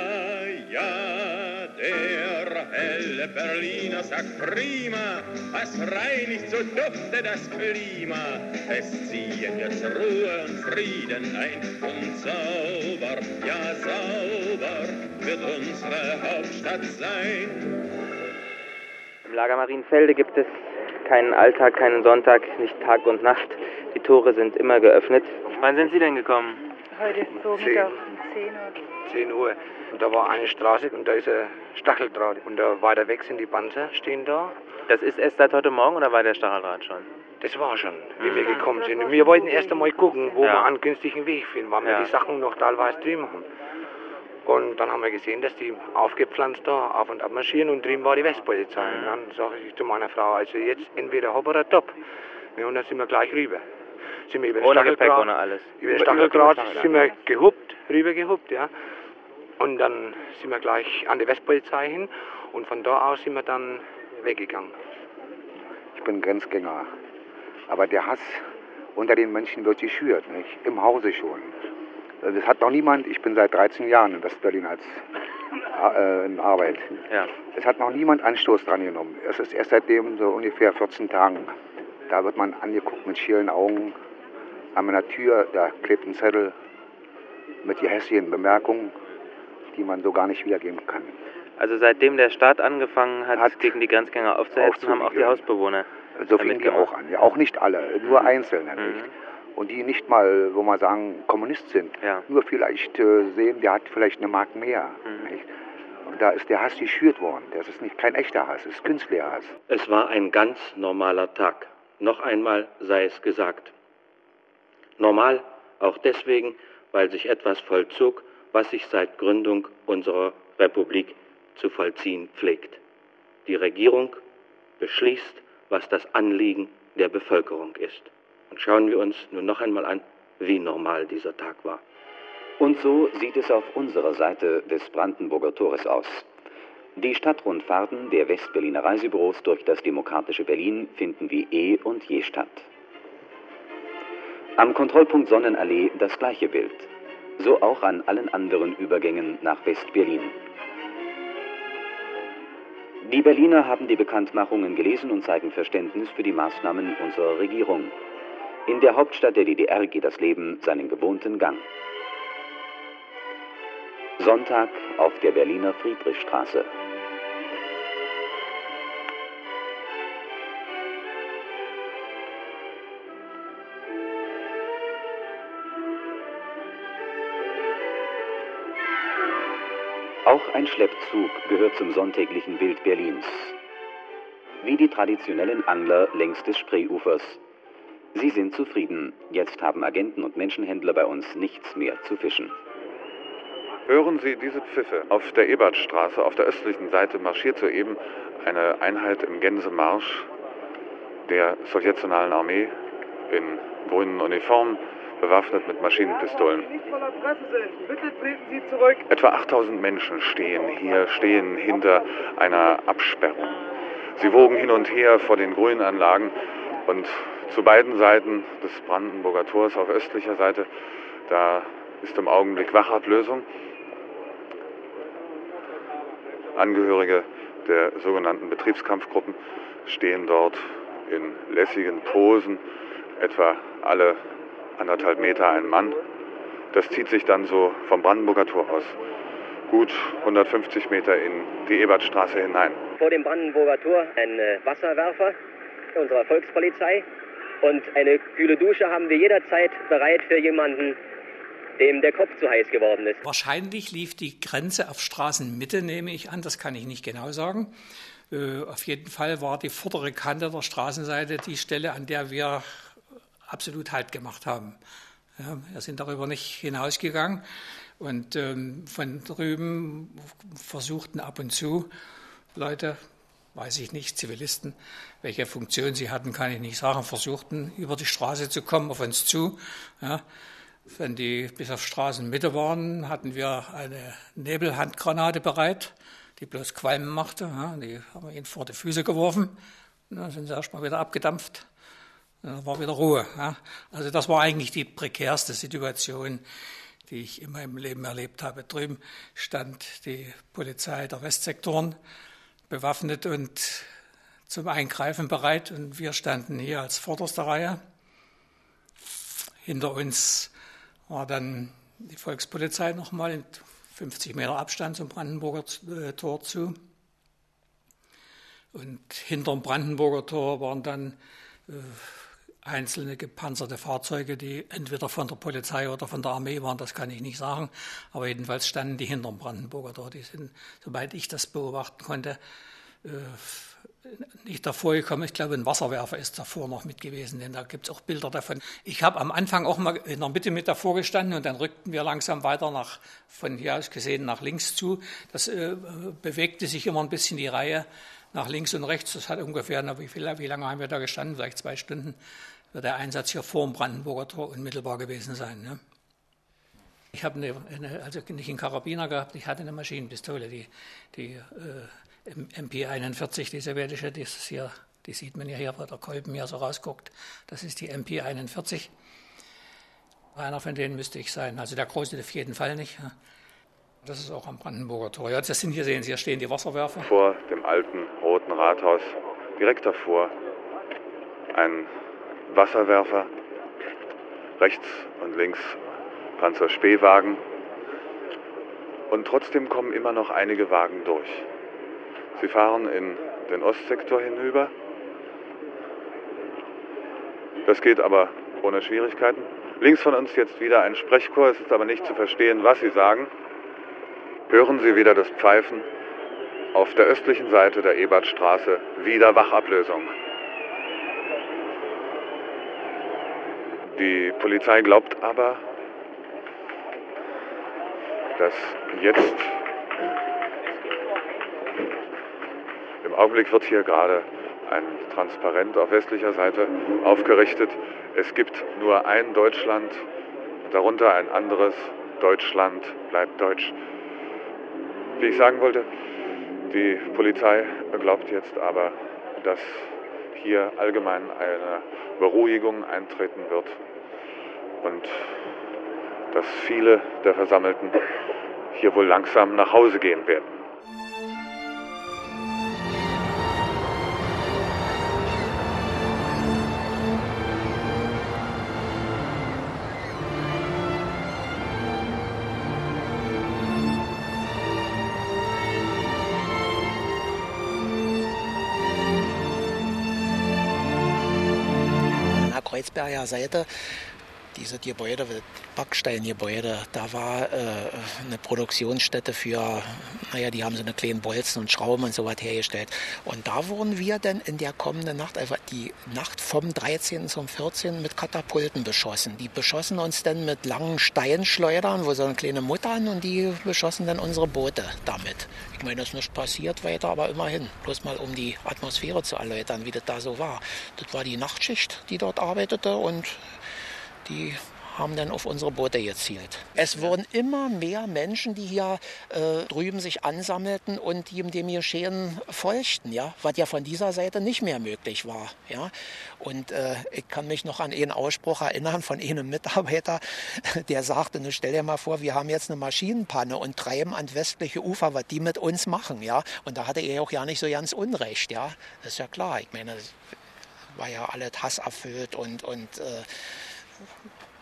helle Berliner sagt prima, was reinigt so dufte das Klima. Es ziehen jetzt Ruhe und Frieden ein und sauber, ja sauber wird unsere Hauptstadt sein. Im Lager Marienfelde gibt es keinen Alltag, keinen Sonntag, nicht Tag und Nacht. Die Tore sind immer geöffnet. Wann sind Sie denn gekommen? Heute Vormittag um 10 Uhr. 10 Uhr. Und da war eine Straße und da ist ein Stacheldraht. Und da weiter weg sind die Panzer, stehen da. Das ist erst seit heute Morgen oder war der Stacheldraht schon? Das war schon, wie wir gekommen sind. Und wir wollten erst einmal gucken, wo Ja. wir einen günstigen Weg finden, weil wir Ja. die Sachen noch teilweise drin haben. Und dann haben wir gesehen, dass die aufgepflanzt da auf und ab marschieren und drüben war die Westpolizei. Und dann sage ich zu meiner Frau, also jetzt entweder hopp oder top. Und dann sind wir gleich rüber. Sind wir über den Ohne Gepäck, Stacheldraht- ohne alles. Über den Stacheldraht sind wir gehuppt, rüber gehuppt, ja. Und dann sind wir gleich an die Westpolizei hin und von da aus sind wir dann weggegangen. Ich bin Grenzgänger. Aber der Hass unter den Menschen wird geschürt, nicht? im Hause schon. Das hat noch niemand, ich bin seit 13 Jahren in Westberlin als äh, in Arbeit. Ja. Es hat noch niemand Anstoß dran genommen. Es ist erst seitdem so ungefähr 14 Tagen. Da wird man angeguckt mit schielen Augen. An meiner Tür, da klebt ein Zettel mit gehässigen Bemerkungen, die man so gar nicht wiedergeben kann. Also seitdem der Staat angefangen hat, gegen die Grenzgänger aufzuhetzen, haben auch die. Hausbewohner So damit fingen die auch an. Ja, auch nicht alle, nur Einzelne. Mhm. Nicht? Und die nicht mal, wo man sagen, Kommunist sind. Nur vielleicht äh, sehen, der hat vielleicht eine Mark mehr. Mhm. Nicht? Und da ist der Hass geschürt worden. Das ist nicht kein echter Hass, es ist künstlicher Hass. Es war ein ganz normaler Tag. Noch einmal sei es gesagt. Normal auch deswegen, weil sich etwas vollzog, was sich seit Gründung unserer Republik zu vollziehen pflegt. Die Regierung beschließt, was das Anliegen der Bevölkerung ist. Und schauen wir uns nun noch einmal an, wie normal dieser Tag war. Und so sieht es auf unserer Seite des Brandenburger Tores aus. Die Stadtrundfahrten der Westberliner Reisebüros durch das demokratische Berlin finden wie eh und je statt. Am Kontrollpunkt Sonnenallee das gleiche Bild. So auch an allen anderen Übergängen nach West-Berlin. Die Berliner haben die Bekanntmachungen gelesen und zeigen Verständnis für die Maßnahmen unserer Regierung. In der Hauptstadt der DDR geht das Leben seinen gewohnten Gang. Sonntag auf der Berliner Friedrichstraße. Ein Schleppzug gehört zum sonntäglichen Bild Berlins. Wie die traditionellen Angler längs des Spreeufers. Sie sind zufrieden. Jetzt haben Agenten und Menschenhändler bei uns nichts mehr zu fischen. Hören Sie diese Pfiffe. Auf der Ebertstraße, auf der östlichen Seite, marschiert soeben eine Einheit im Gänsemarsch der Sowjetnationalen Armee in grünen Uniformen, bewaffnet mit Maschinenpistolen. Etwa 8000 Menschen stehen hier, stehen hinter einer Absperrung. Sie wogen hin und her vor den Grünanlagen und zu beiden Seiten des Brandenburger Tors auf östlicher Seite, da ist im Augenblick Wachablösung. Angehörige der sogenannten Betriebskampfgruppen stehen dort in lässigen Posen, etwa alle anderthalb Meter ein Mann. Das zieht sich dann so vom Brandenburger Tor aus gut 150 Meter in die Ebertstraße hinein. Vor dem Brandenburger Tor ein äh, Wasserwerfer unserer Volkspolizei und eine kühle Dusche haben wir jederzeit bereit für jemanden, dem der Kopf zu heiß geworden ist. Wahrscheinlich lief die Grenze auf Straßenmitte, nehme ich an, das kann ich nicht genau sagen. Äh, auf jeden Fall war die vordere Kante der Straßenseite die Stelle, an der wir absolut Halt gemacht haben. Ja, wir sind darüber nicht hinausgegangen. Und ähm, von drüben versuchten ab und zu Leute, weiß ich nicht, Zivilisten, welche Funktion sie hatten, kann ich nicht sagen, versuchten über die Straße zu kommen, auf uns zu. Ja. Wenn die bis auf Straßenmitte waren, hatten wir eine Nebelhandgranate bereit, die bloß Qualmen machte. Ja. Die haben wir ihnen vor die Füße geworfen. Dann sind sie erstmal wieder abgedampft. Dann war wieder Ruhe. Ja. Also das war eigentlich die prekärste Situation, die ich in meinem Leben erlebt habe. Drüben stand die Polizei der Westsektoren bewaffnet und zum Eingreifen bereit und wir standen hier als vorderste Reihe. Hinter uns war dann die Volkspolizei nochmal in 50 Meter Abstand zum Brandenburger äh, Tor zu. Und hinter dem Brandenburger Tor waren dann äh, einzelne gepanzerte Fahrzeuge, die entweder von der Polizei oder von der Armee waren, das kann ich nicht sagen. Aber jedenfalls standen die hinterm Brandenburger dort. Die sind, soweit ich das beobachten konnte, äh, nicht davor gekommen. Ich glaube, ein Wasserwerfer ist davor noch mit gewesen, denn da gibt es auch Bilder davon. Ich habe am Anfang auch mal in der Mitte mit davor gestanden und dann rückten wir langsam weiter nach, von hier aus gesehen nach links zu. Das äh, bewegte sich immer ein bisschen die Reihe nach links und rechts. Das hat ungefähr, wie, viel, wie lange haben wir da gestanden? Vielleicht zwei Stunden wird der Einsatz hier vor dem Brandenburger Tor unmittelbar gewesen sein. Ne? Ich habe eine, also nicht einen Karabiner gehabt, ich hatte eine Maschinenpistole, die, die äh, MP41, die sowjetische, die, ist hier, die sieht man ja hier, wo der Kolben hier so rausguckt. Das ist die MP41. Einer von denen müsste ich sein, also der große auf jeden Fall nicht. Das ist auch am Brandenburger Tor. Ja, das sind hier, sehen Sie, hier stehen die Wasserwerfer. Vor dem alten roten Rathaus, direkt davor, ein Wasserwerfer, rechts und links Panzerspähwagen. Und trotzdem kommen immer noch einige Wagen durch. Sie fahren in den Ostsektor hinüber. Das geht aber ohne Schwierigkeiten. Links von uns jetzt wieder ein Sprechchor. Es ist aber nicht zu verstehen, was Sie sagen. Hören Sie wieder das Pfeifen. Auf der östlichen Seite der Ebertstraße wieder Wachablösung. Die Polizei glaubt aber, dass jetzt im Augenblick wird hier gerade ein Transparent auf westlicher Seite aufgerichtet. Es gibt nur ein Deutschland, darunter ein anderes Deutschland bleibt deutsch. Wie ich sagen wollte, die Polizei glaubt jetzt aber, dass hier allgemein eine Beruhigung eintreten wird und dass viele der Versammelten hier wohl langsam nach Hause gehen werden. Kreuzberger Seite diese Gebäude, Backsteingebäude, da war äh, eine Produktionsstätte für, naja, die haben so eine kleinen Bolzen und Schrauben und so was hergestellt. Und da wurden wir dann in der kommenden Nacht, also die Nacht vom 13. zum 14. mit Katapulten beschossen. Die beschossen uns dann mit langen Steinschleudern, wo so eine kleine Muttern und die beschossen dann unsere Boote damit. Ich meine, das ist nicht passiert weiter, aber immerhin. Bloß mal um die Atmosphäre zu erläutern, wie das da so war. Das war die Nachtschicht, die dort arbeitete und die haben dann auf unsere Boote gezielt. Es wurden immer mehr Menschen, die hier äh, drüben sich ansammelten und die dem Geschehen folgten, ja, was ja von dieser Seite nicht mehr möglich war. Ja. Und äh, ich kann mich noch an einen Ausspruch erinnern von einem Mitarbeiter, [laughs] der sagte, ne, stell dir mal vor, wir haben jetzt eine Maschinenpanne und treiben ans westliche Ufer, was die mit uns machen. Ja. Und da hatte er auch ja nicht so ganz Unrecht. Ja. Das ist ja klar. Ich meine, war ja alles hasserfüllt und, und äh,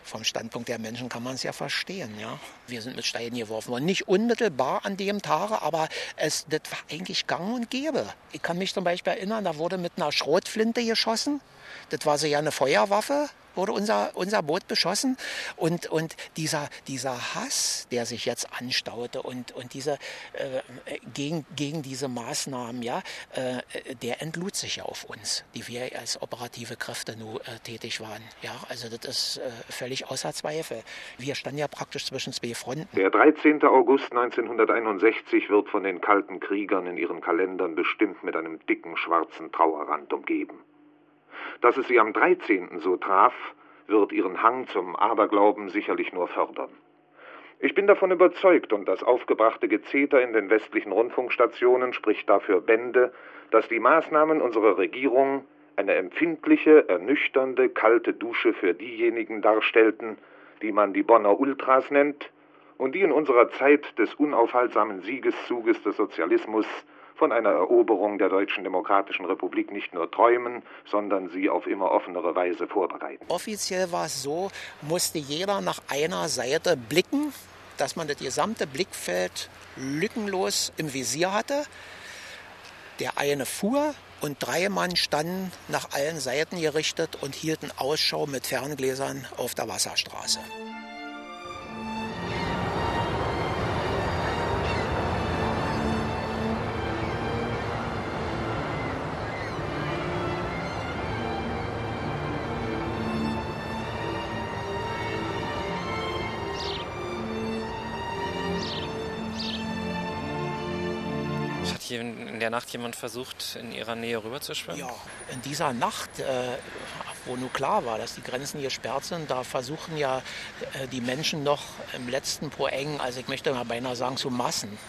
vom Standpunkt der Menschen kann man es ja verstehen. Ja? Wir sind mit Steinen geworfen worden. Nicht unmittelbar an dem Tage, aber es, das war eigentlich gang und gäbe. Ich kann mich zum Beispiel erinnern, da wurde mit einer Schrotflinte geschossen. Das war so ja eine Feuerwaffe wurde unser, unser Boot beschossen. Und, und dieser, dieser Hass, der sich jetzt anstaute und, und diese, äh, gegen, gegen diese Maßnahmen, ja, äh, der entlud sich ja auf uns, die wir als operative Kräfte nur äh, tätig waren. Ja, also das ist äh, völlig außer Zweifel. Wir standen ja praktisch zwischen zwei Fronten. Der 13. August 1961 wird von den kalten Kriegern in ihren Kalendern bestimmt mit einem dicken schwarzen Trauerrand umgeben. Dass es sie am 13. so traf, wird ihren Hang zum Aberglauben sicherlich nur fördern. Ich bin davon überzeugt, und das aufgebrachte Gezeter in den westlichen Rundfunkstationen spricht dafür Bände, dass die Maßnahmen unserer Regierung eine empfindliche, ernüchternde, kalte Dusche für diejenigen darstellten, die man die Bonner Ultras nennt und die in unserer Zeit des unaufhaltsamen Siegeszuges des Sozialismus von einer Eroberung der Deutschen Demokratischen Republik nicht nur träumen, sondern sie auf immer offenere Weise vorbereiten. Offiziell war es so, musste jeder nach einer Seite blicken, dass man das gesamte Blickfeld lückenlos im Visier hatte. Der eine fuhr und drei Mann standen nach allen Seiten gerichtet und hielten Ausschau mit Ferngläsern auf der Wasserstraße. Der Nacht jemand versucht, in ihrer Nähe rüber zu schwimmen? Ja, in dieser Nacht, äh, wo nur klar war, dass die Grenzen gesperrt sind, da versuchen ja äh, die Menschen noch im letzten Poeng, also ich möchte mal beinahe sagen, zu Massen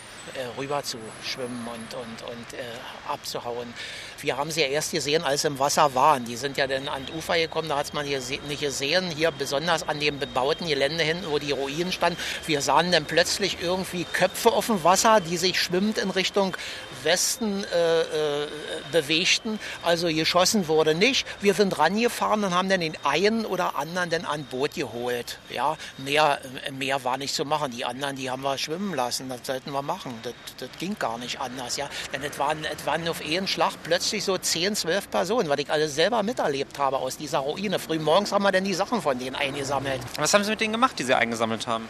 rüber zu schwimmen und, und, und äh, abzuhauen. Wir haben sie ja erst gesehen, als sie im Wasser waren. Die sind ja dann an das Ufer gekommen, da hat es man hier nicht gesehen. Hier besonders an dem bebauten Gelände hinten, wo die Ruinen standen. Wir sahen dann plötzlich irgendwie Köpfe auf dem Wasser, die sich schwimmend in Richtung Westen äh, äh, bewegten. Also geschossen wurde nicht. Wir sind rangefahren und haben dann den einen oder anderen dann an Boot geholt. Ja, mehr, mehr war nicht zu machen. Die anderen, die haben wir schwimmen lassen. Das sollten wir machen. Das, das ging gar nicht anders. Ja, denn es waren, es waren auf einen Schlag plötzlich so 10, 12 Personen, weil ich alles selber miterlebt habe aus dieser Ruine. Früh morgens haben wir dann die Sachen von denen eingesammelt. Was haben Sie mit denen gemacht, die Sie eingesammelt haben?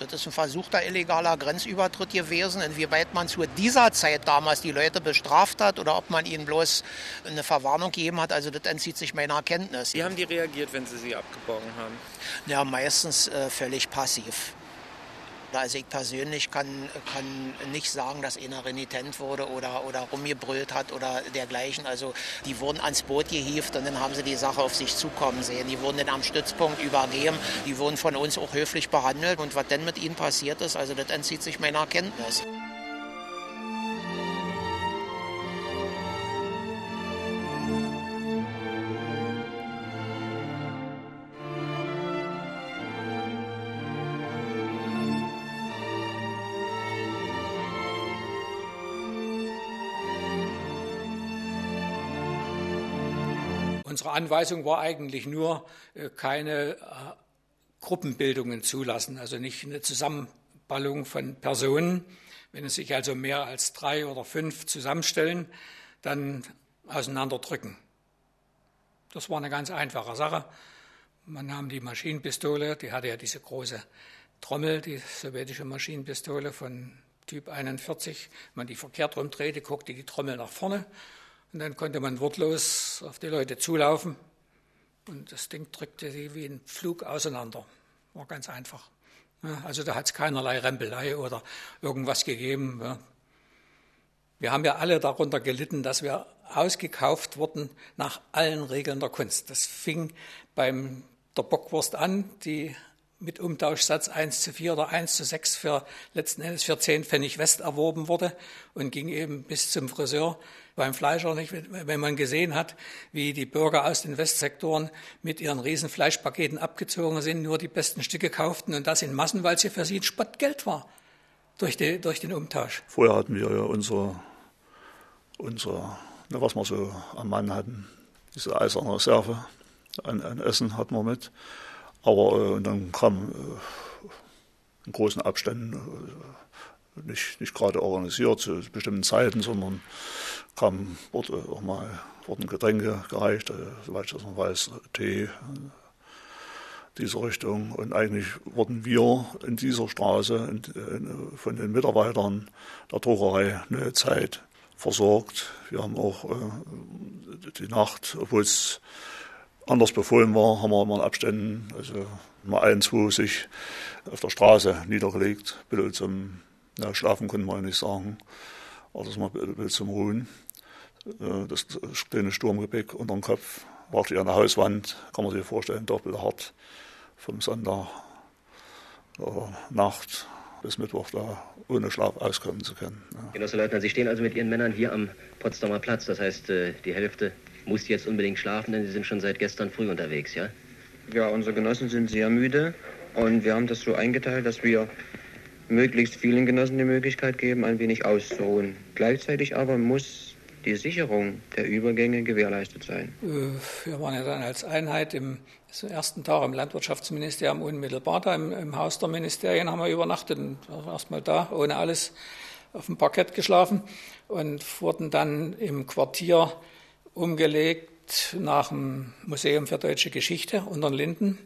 Das ist ein versuchter illegaler Grenzübertritt gewesen. Inwieweit man zu dieser Zeit damals die Leute bestraft hat oder ob man ihnen bloß eine Verwarnung gegeben hat, also das entzieht sich meiner Erkenntnis. Wie haben die reagiert, wenn Sie sie abgeborgen haben? Ja, meistens äh, völlig passiv. Also ich persönlich kann, kann nicht sagen, dass einer renitent wurde oder, oder rumgebrüllt hat oder dergleichen. Also die wurden ans Boot gehievt und dann haben sie die Sache auf sich zukommen sehen. Die wurden dann am Stützpunkt übergeben. Die wurden von uns auch höflich behandelt. Und was denn mit ihnen passiert ist, also das entzieht sich meiner Kenntnis. Anweisung war eigentlich nur, äh, keine äh, Gruppenbildungen zulassen, also nicht eine Zusammenballung von Personen. Wenn es sich also mehr als drei oder fünf zusammenstellen, dann auseinanderdrücken. Das war eine ganz einfache Sache. Man nahm die Maschinenpistole, die hatte ja diese große Trommel, die sowjetische Maschinenpistole von Typ 41. Wenn man die verkehrt rumdrehte, guckte die Trommel nach vorne und dann konnte man wortlos auf die Leute zulaufen und das Ding drückte sie wie ein Flug auseinander. War ganz einfach. Also da hat es keinerlei Rempelei oder irgendwas gegeben. Wir haben ja alle darunter gelitten, dass wir ausgekauft wurden nach allen Regeln der Kunst. Das fing beim der Bockwurst an, die mit Umtauschsatz 1 zu 4 oder 1 zu 6 für letzten Endes für 10 Pfennig West erworben wurde und ging eben bis zum Friseur beim Fleischer nicht, wenn man gesehen hat, wie die Bürger aus den Westsektoren mit ihren riesen Fleischpaketen abgezogen sind, nur die besten Stücke kauften und das in Massen, weil es für sie ein Spottgeld war durch, die, durch den Umtausch. Vorher hatten wir ja unsere, unsere was wir so am Mann hatten, diese eiserne Reserve an, an Essen hatten wir mit. Aber äh, dann kam äh, in großen Abständen, äh, nicht, nicht gerade organisiert zu bestimmten Zeiten, sondern kam, wurde auch mal wurden Getränke gereicht, äh, soweit ich das noch weiß, Tee, diese Richtung. Und eigentlich wurden wir in dieser Straße in, in, von den Mitarbeitern der Druckerei eine Zeit versorgt. Wir haben auch äh, die Nacht, obwohl es anders befohlen war, haben wir immer in Abständen, also mal ein, zwei sich auf der Straße niedergelegt, ein zum ja, Schlafen konnte man nicht sagen, aber das mal ein bisschen zum Ruhen. Äh, das kleine Sturmgepäck unter dem Kopf, war an der Hauswand, kann man sich vorstellen, doppelt hart vom Sonntag oder Nacht bis Mittwoch da ohne Schlaf auskommen zu können. Ja. Genosse Leutnant, Sie stehen also mit Ihren Männern hier am Potsdamer Platz. Das heißt, äh, die Hälfte muss jetzt unbedingt schlafen, denn Sie sind schon seit gestern früh unterwegs, ja? Ja, unsere Genossen sind sehr müde und wir haben das so eingeteilt, dass wir möglichst vielen Genossen die Möglichkeit geben, ein wenig auszuruhen. Gleichzeitig aber muss die Sicherung der Übergänge gewährleistet sein. Äh, wir waren ja dann als Einheit im ersten Tag im Landwirtschaftsministerium unmittelbar da im, im Haus der Ministerien haben wir übernachtet und erstmal da ohne alles auf dem Parkett geschlafen und wurden dann im Quartier umgelegt nach dem Museum für Deutsche Geschichte unter den Linden.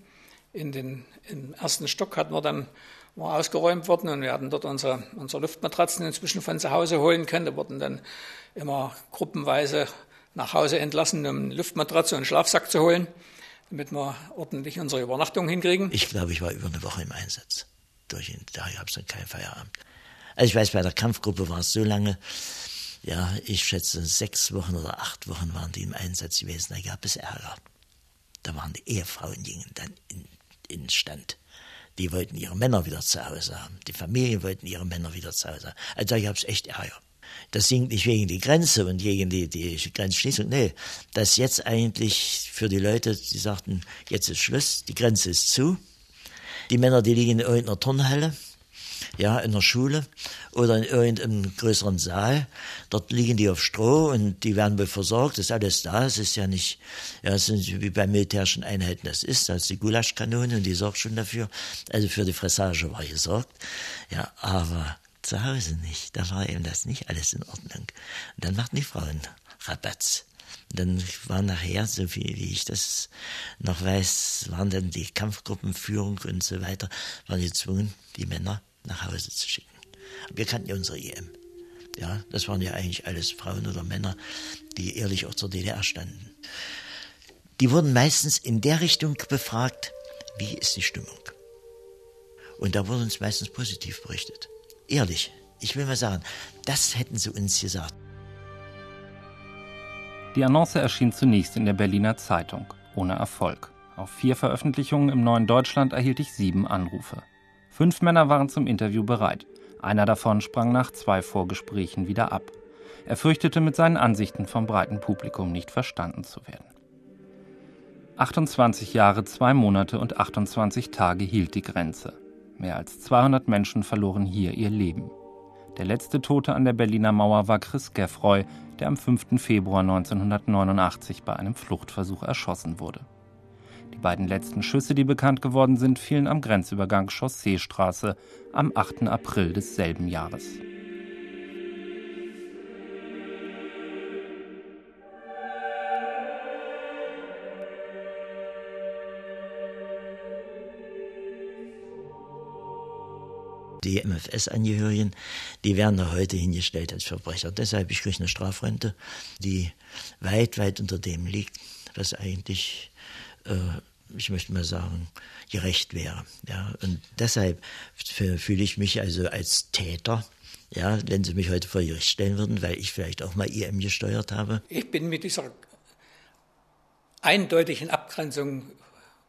In den, Im ersten Stock hatten wir dann war ausgeräumt worden und wir hatten dort unsere, unsere Luftmatratzen inzwischen von zu Hause holen können. Da wurden dann immer gruppenweise nach Hause entlassen, um Luftmatratze und Schlafsack zu holen, damit wir ordentlich unsere Übernachtung hinkriegen. Ich glaube, ich war über eine Woche im Einsatz. Durch, da gab es dann keinen Feierabend. Also ich weiß, bei der Kampfgruppe war es so lange, ja, ich schätze, sechs Wochen oder acht Wochen waren die im Einsatz gewesen. Da gab es Ärger. Da waren die Ehefrauen gingen dann in, in Stand. Die wollten ihre Männer wieder zu Hause haben. Die Familien wollten ihre Männer wieder zu Hause haben. Also da gab es echt Ärger. Das ging nicht wegen die Grenze und gegen die, die Grenzschließung. Nee, das jetzt eigentlich für die Leute, die sagten, jetzt ist Schluss, die Grenze ist zu. Die Männer, die liegen in irgendeiner Turnhalle, ja, in der Schule oder in irgendeinem größeren Saal. Dort liegen die auf Stroh und die werden wohl versorgt. Das ist alles da. Es ist ja nicht, ja, es sind wie bei militärischen Einheiten das ist. Da ist die Gulaschkanone und die sorgt schon dafür. Also für die Fressage war gesorgt. Ja, aber zu Hause nicht. Da war eben das nicht alles in Ordnung. Und dann machten die Frauen Rabatz. Dann war nachher, so viel wie ich das noch weiß, waren dann die Kampfgruppenführung und so weiter, waren gezwungen, die Männer nach Hause zu schicken. Wir kannten ja unsere EM. Ja, das waren ja eigentlich alles Frauen oder Männer, die ehrlich auch zur DDR standen. Die wurden meistens in der Richtung befragt, wie ist die Stimmung? Und da wurde uns meistens positiv berichtet. Ehrlich, ich will mal sagen, das hätten sie uns gesagt. Die Annonce erschien zunächst in der Berliner Zeitung, ohne Erfolg. Auf vier Veröffentlichungen im Neuen Deutschland erhielt ich sieben Anrufe. Fünf Männer waren zum Interview bereit. Einer davon sprang nach zwei Vorgesprächen wieder ab. Er fürchtete, mit seinen Ansichten vom breiten Publikum nicht verstanden zu werden. 28 Jahre, zwei Monate und 28 Tage hielt die Grenze. Mehr als 200 Menschen verloren hier ihr Leben. Der letzte Tote an der Berliner Mauer war Chris Geffroy, der am 5. Februar 1989 bei einem Fluchtversuch erschossen wurde beiden letzten Schüsse, die bekannt geworden sind, fielen am Grenzübergang Chausseestraße am 8. April desselben Jahres. die MFS-Angehörigen, die werden heute hingestellt als Verbrecher. Deshalb ich kriege eine Strafrente, die weit, weit unter dem liegt, was eigentlich ich möchte mal sagen, gerecht wäre. Ja, und deshalb fühle ich mich also als Täter, ja, wenn Sie mich heute vor Gericht stellen würden, weil ich vielleicht auch mal IM gesteuert habe. Ich bin mit dieser eindeutigen Abgrenzung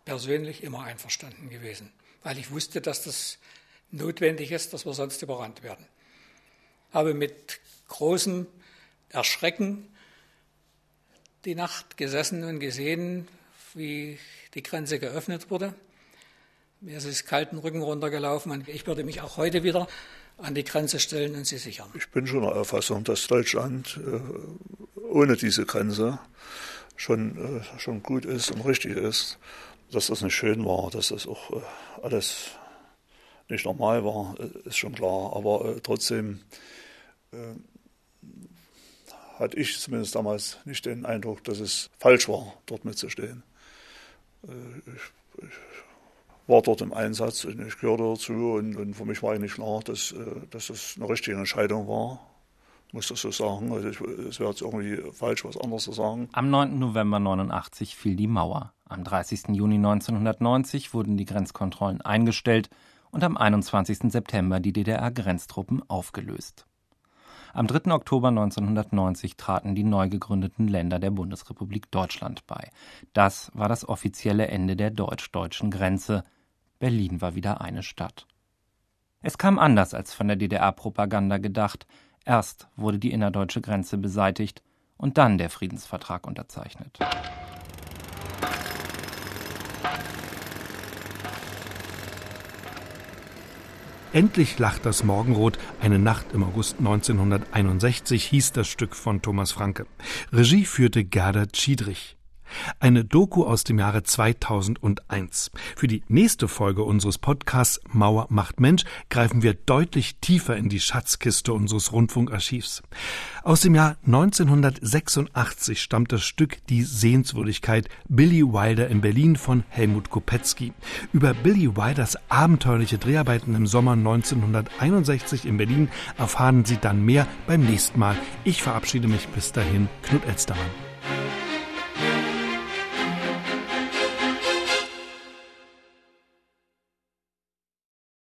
persönlich immer einverstanden gewesen. weil ich wusste, dass das notwendig ist, dass wir sonst überrannt werden. Habe mit großem Erschrecken die Nacht gesessen und gesehen, wie die Grenze geöffnet wurde. Mir ist es kalten Rücken runtergelaufen und ich würde mich auch heute wieder an die Grenze stellen und sie sichern. Ich bin schon der Auffassung, dass Deutschland äh, ohne diese Grenze schon, äh, schon gut ist und richtig ist. Dass das nicht schön war, dass das auch äh, alles nicht normal war, ist schon klar. Aber trotzdem hatte ich zumindest damals nicht den Eindruck, dass es falsch war, dort mitzustehen. Ich, ich war dort im Einsatz und ich gehörte dazu und, und für mich war eigentlich klar, dass, äh, dass das eine richtige Entscheidung war. Ich muss das so sagen. Also es wäre jetzt irgendwie falsch, was anderes zu sagen. Am 9. November 89 fiel die Mauer. Am 30. Juni 1990 wurden die Grenzkontrollen eingestellt und am 21. September die DDR-Grenztruppen aufgelöst. Am 3. Oktober 1990 traten die neu gegründeten Länder der Bundesrepublik Deutschland bei. Das war das offizielle Ende der deutsch-deutschen Grenze. Berlin war wieder eine Stadt. Es kam anders als von der DDR-Propaganda gedacht. Erst wurde die innerdeutsche Grenze beseitigt und dann der Friedensvertrag unterzeichnet. Endlich lacht das Morgenrot. Eine Nacht im August 1961 hieß das Stück von Thomas Franke. Regie führte Gerda Schiedrich. Eine Doku aus dem Jahre 2001. Für die nächste Folge unseres Podcasts Mauer macht Mensch greifen wir deutlich tiefer in die Schatzkiste unseres Rundfunkarchivs. Aus dem Jahr 1986 stammt das Stück Die Sehenswürdigkeit Billy Wilder in Berlin von Helmut Kopetzky. Über Billy Wilders abenteuerliche Dreharbeiten im Sommer 1961 in Berlin erfahren Sie dann mehr beim nächsten Mal. Ich verabschiede mich bis dahin, Knut Elstermann.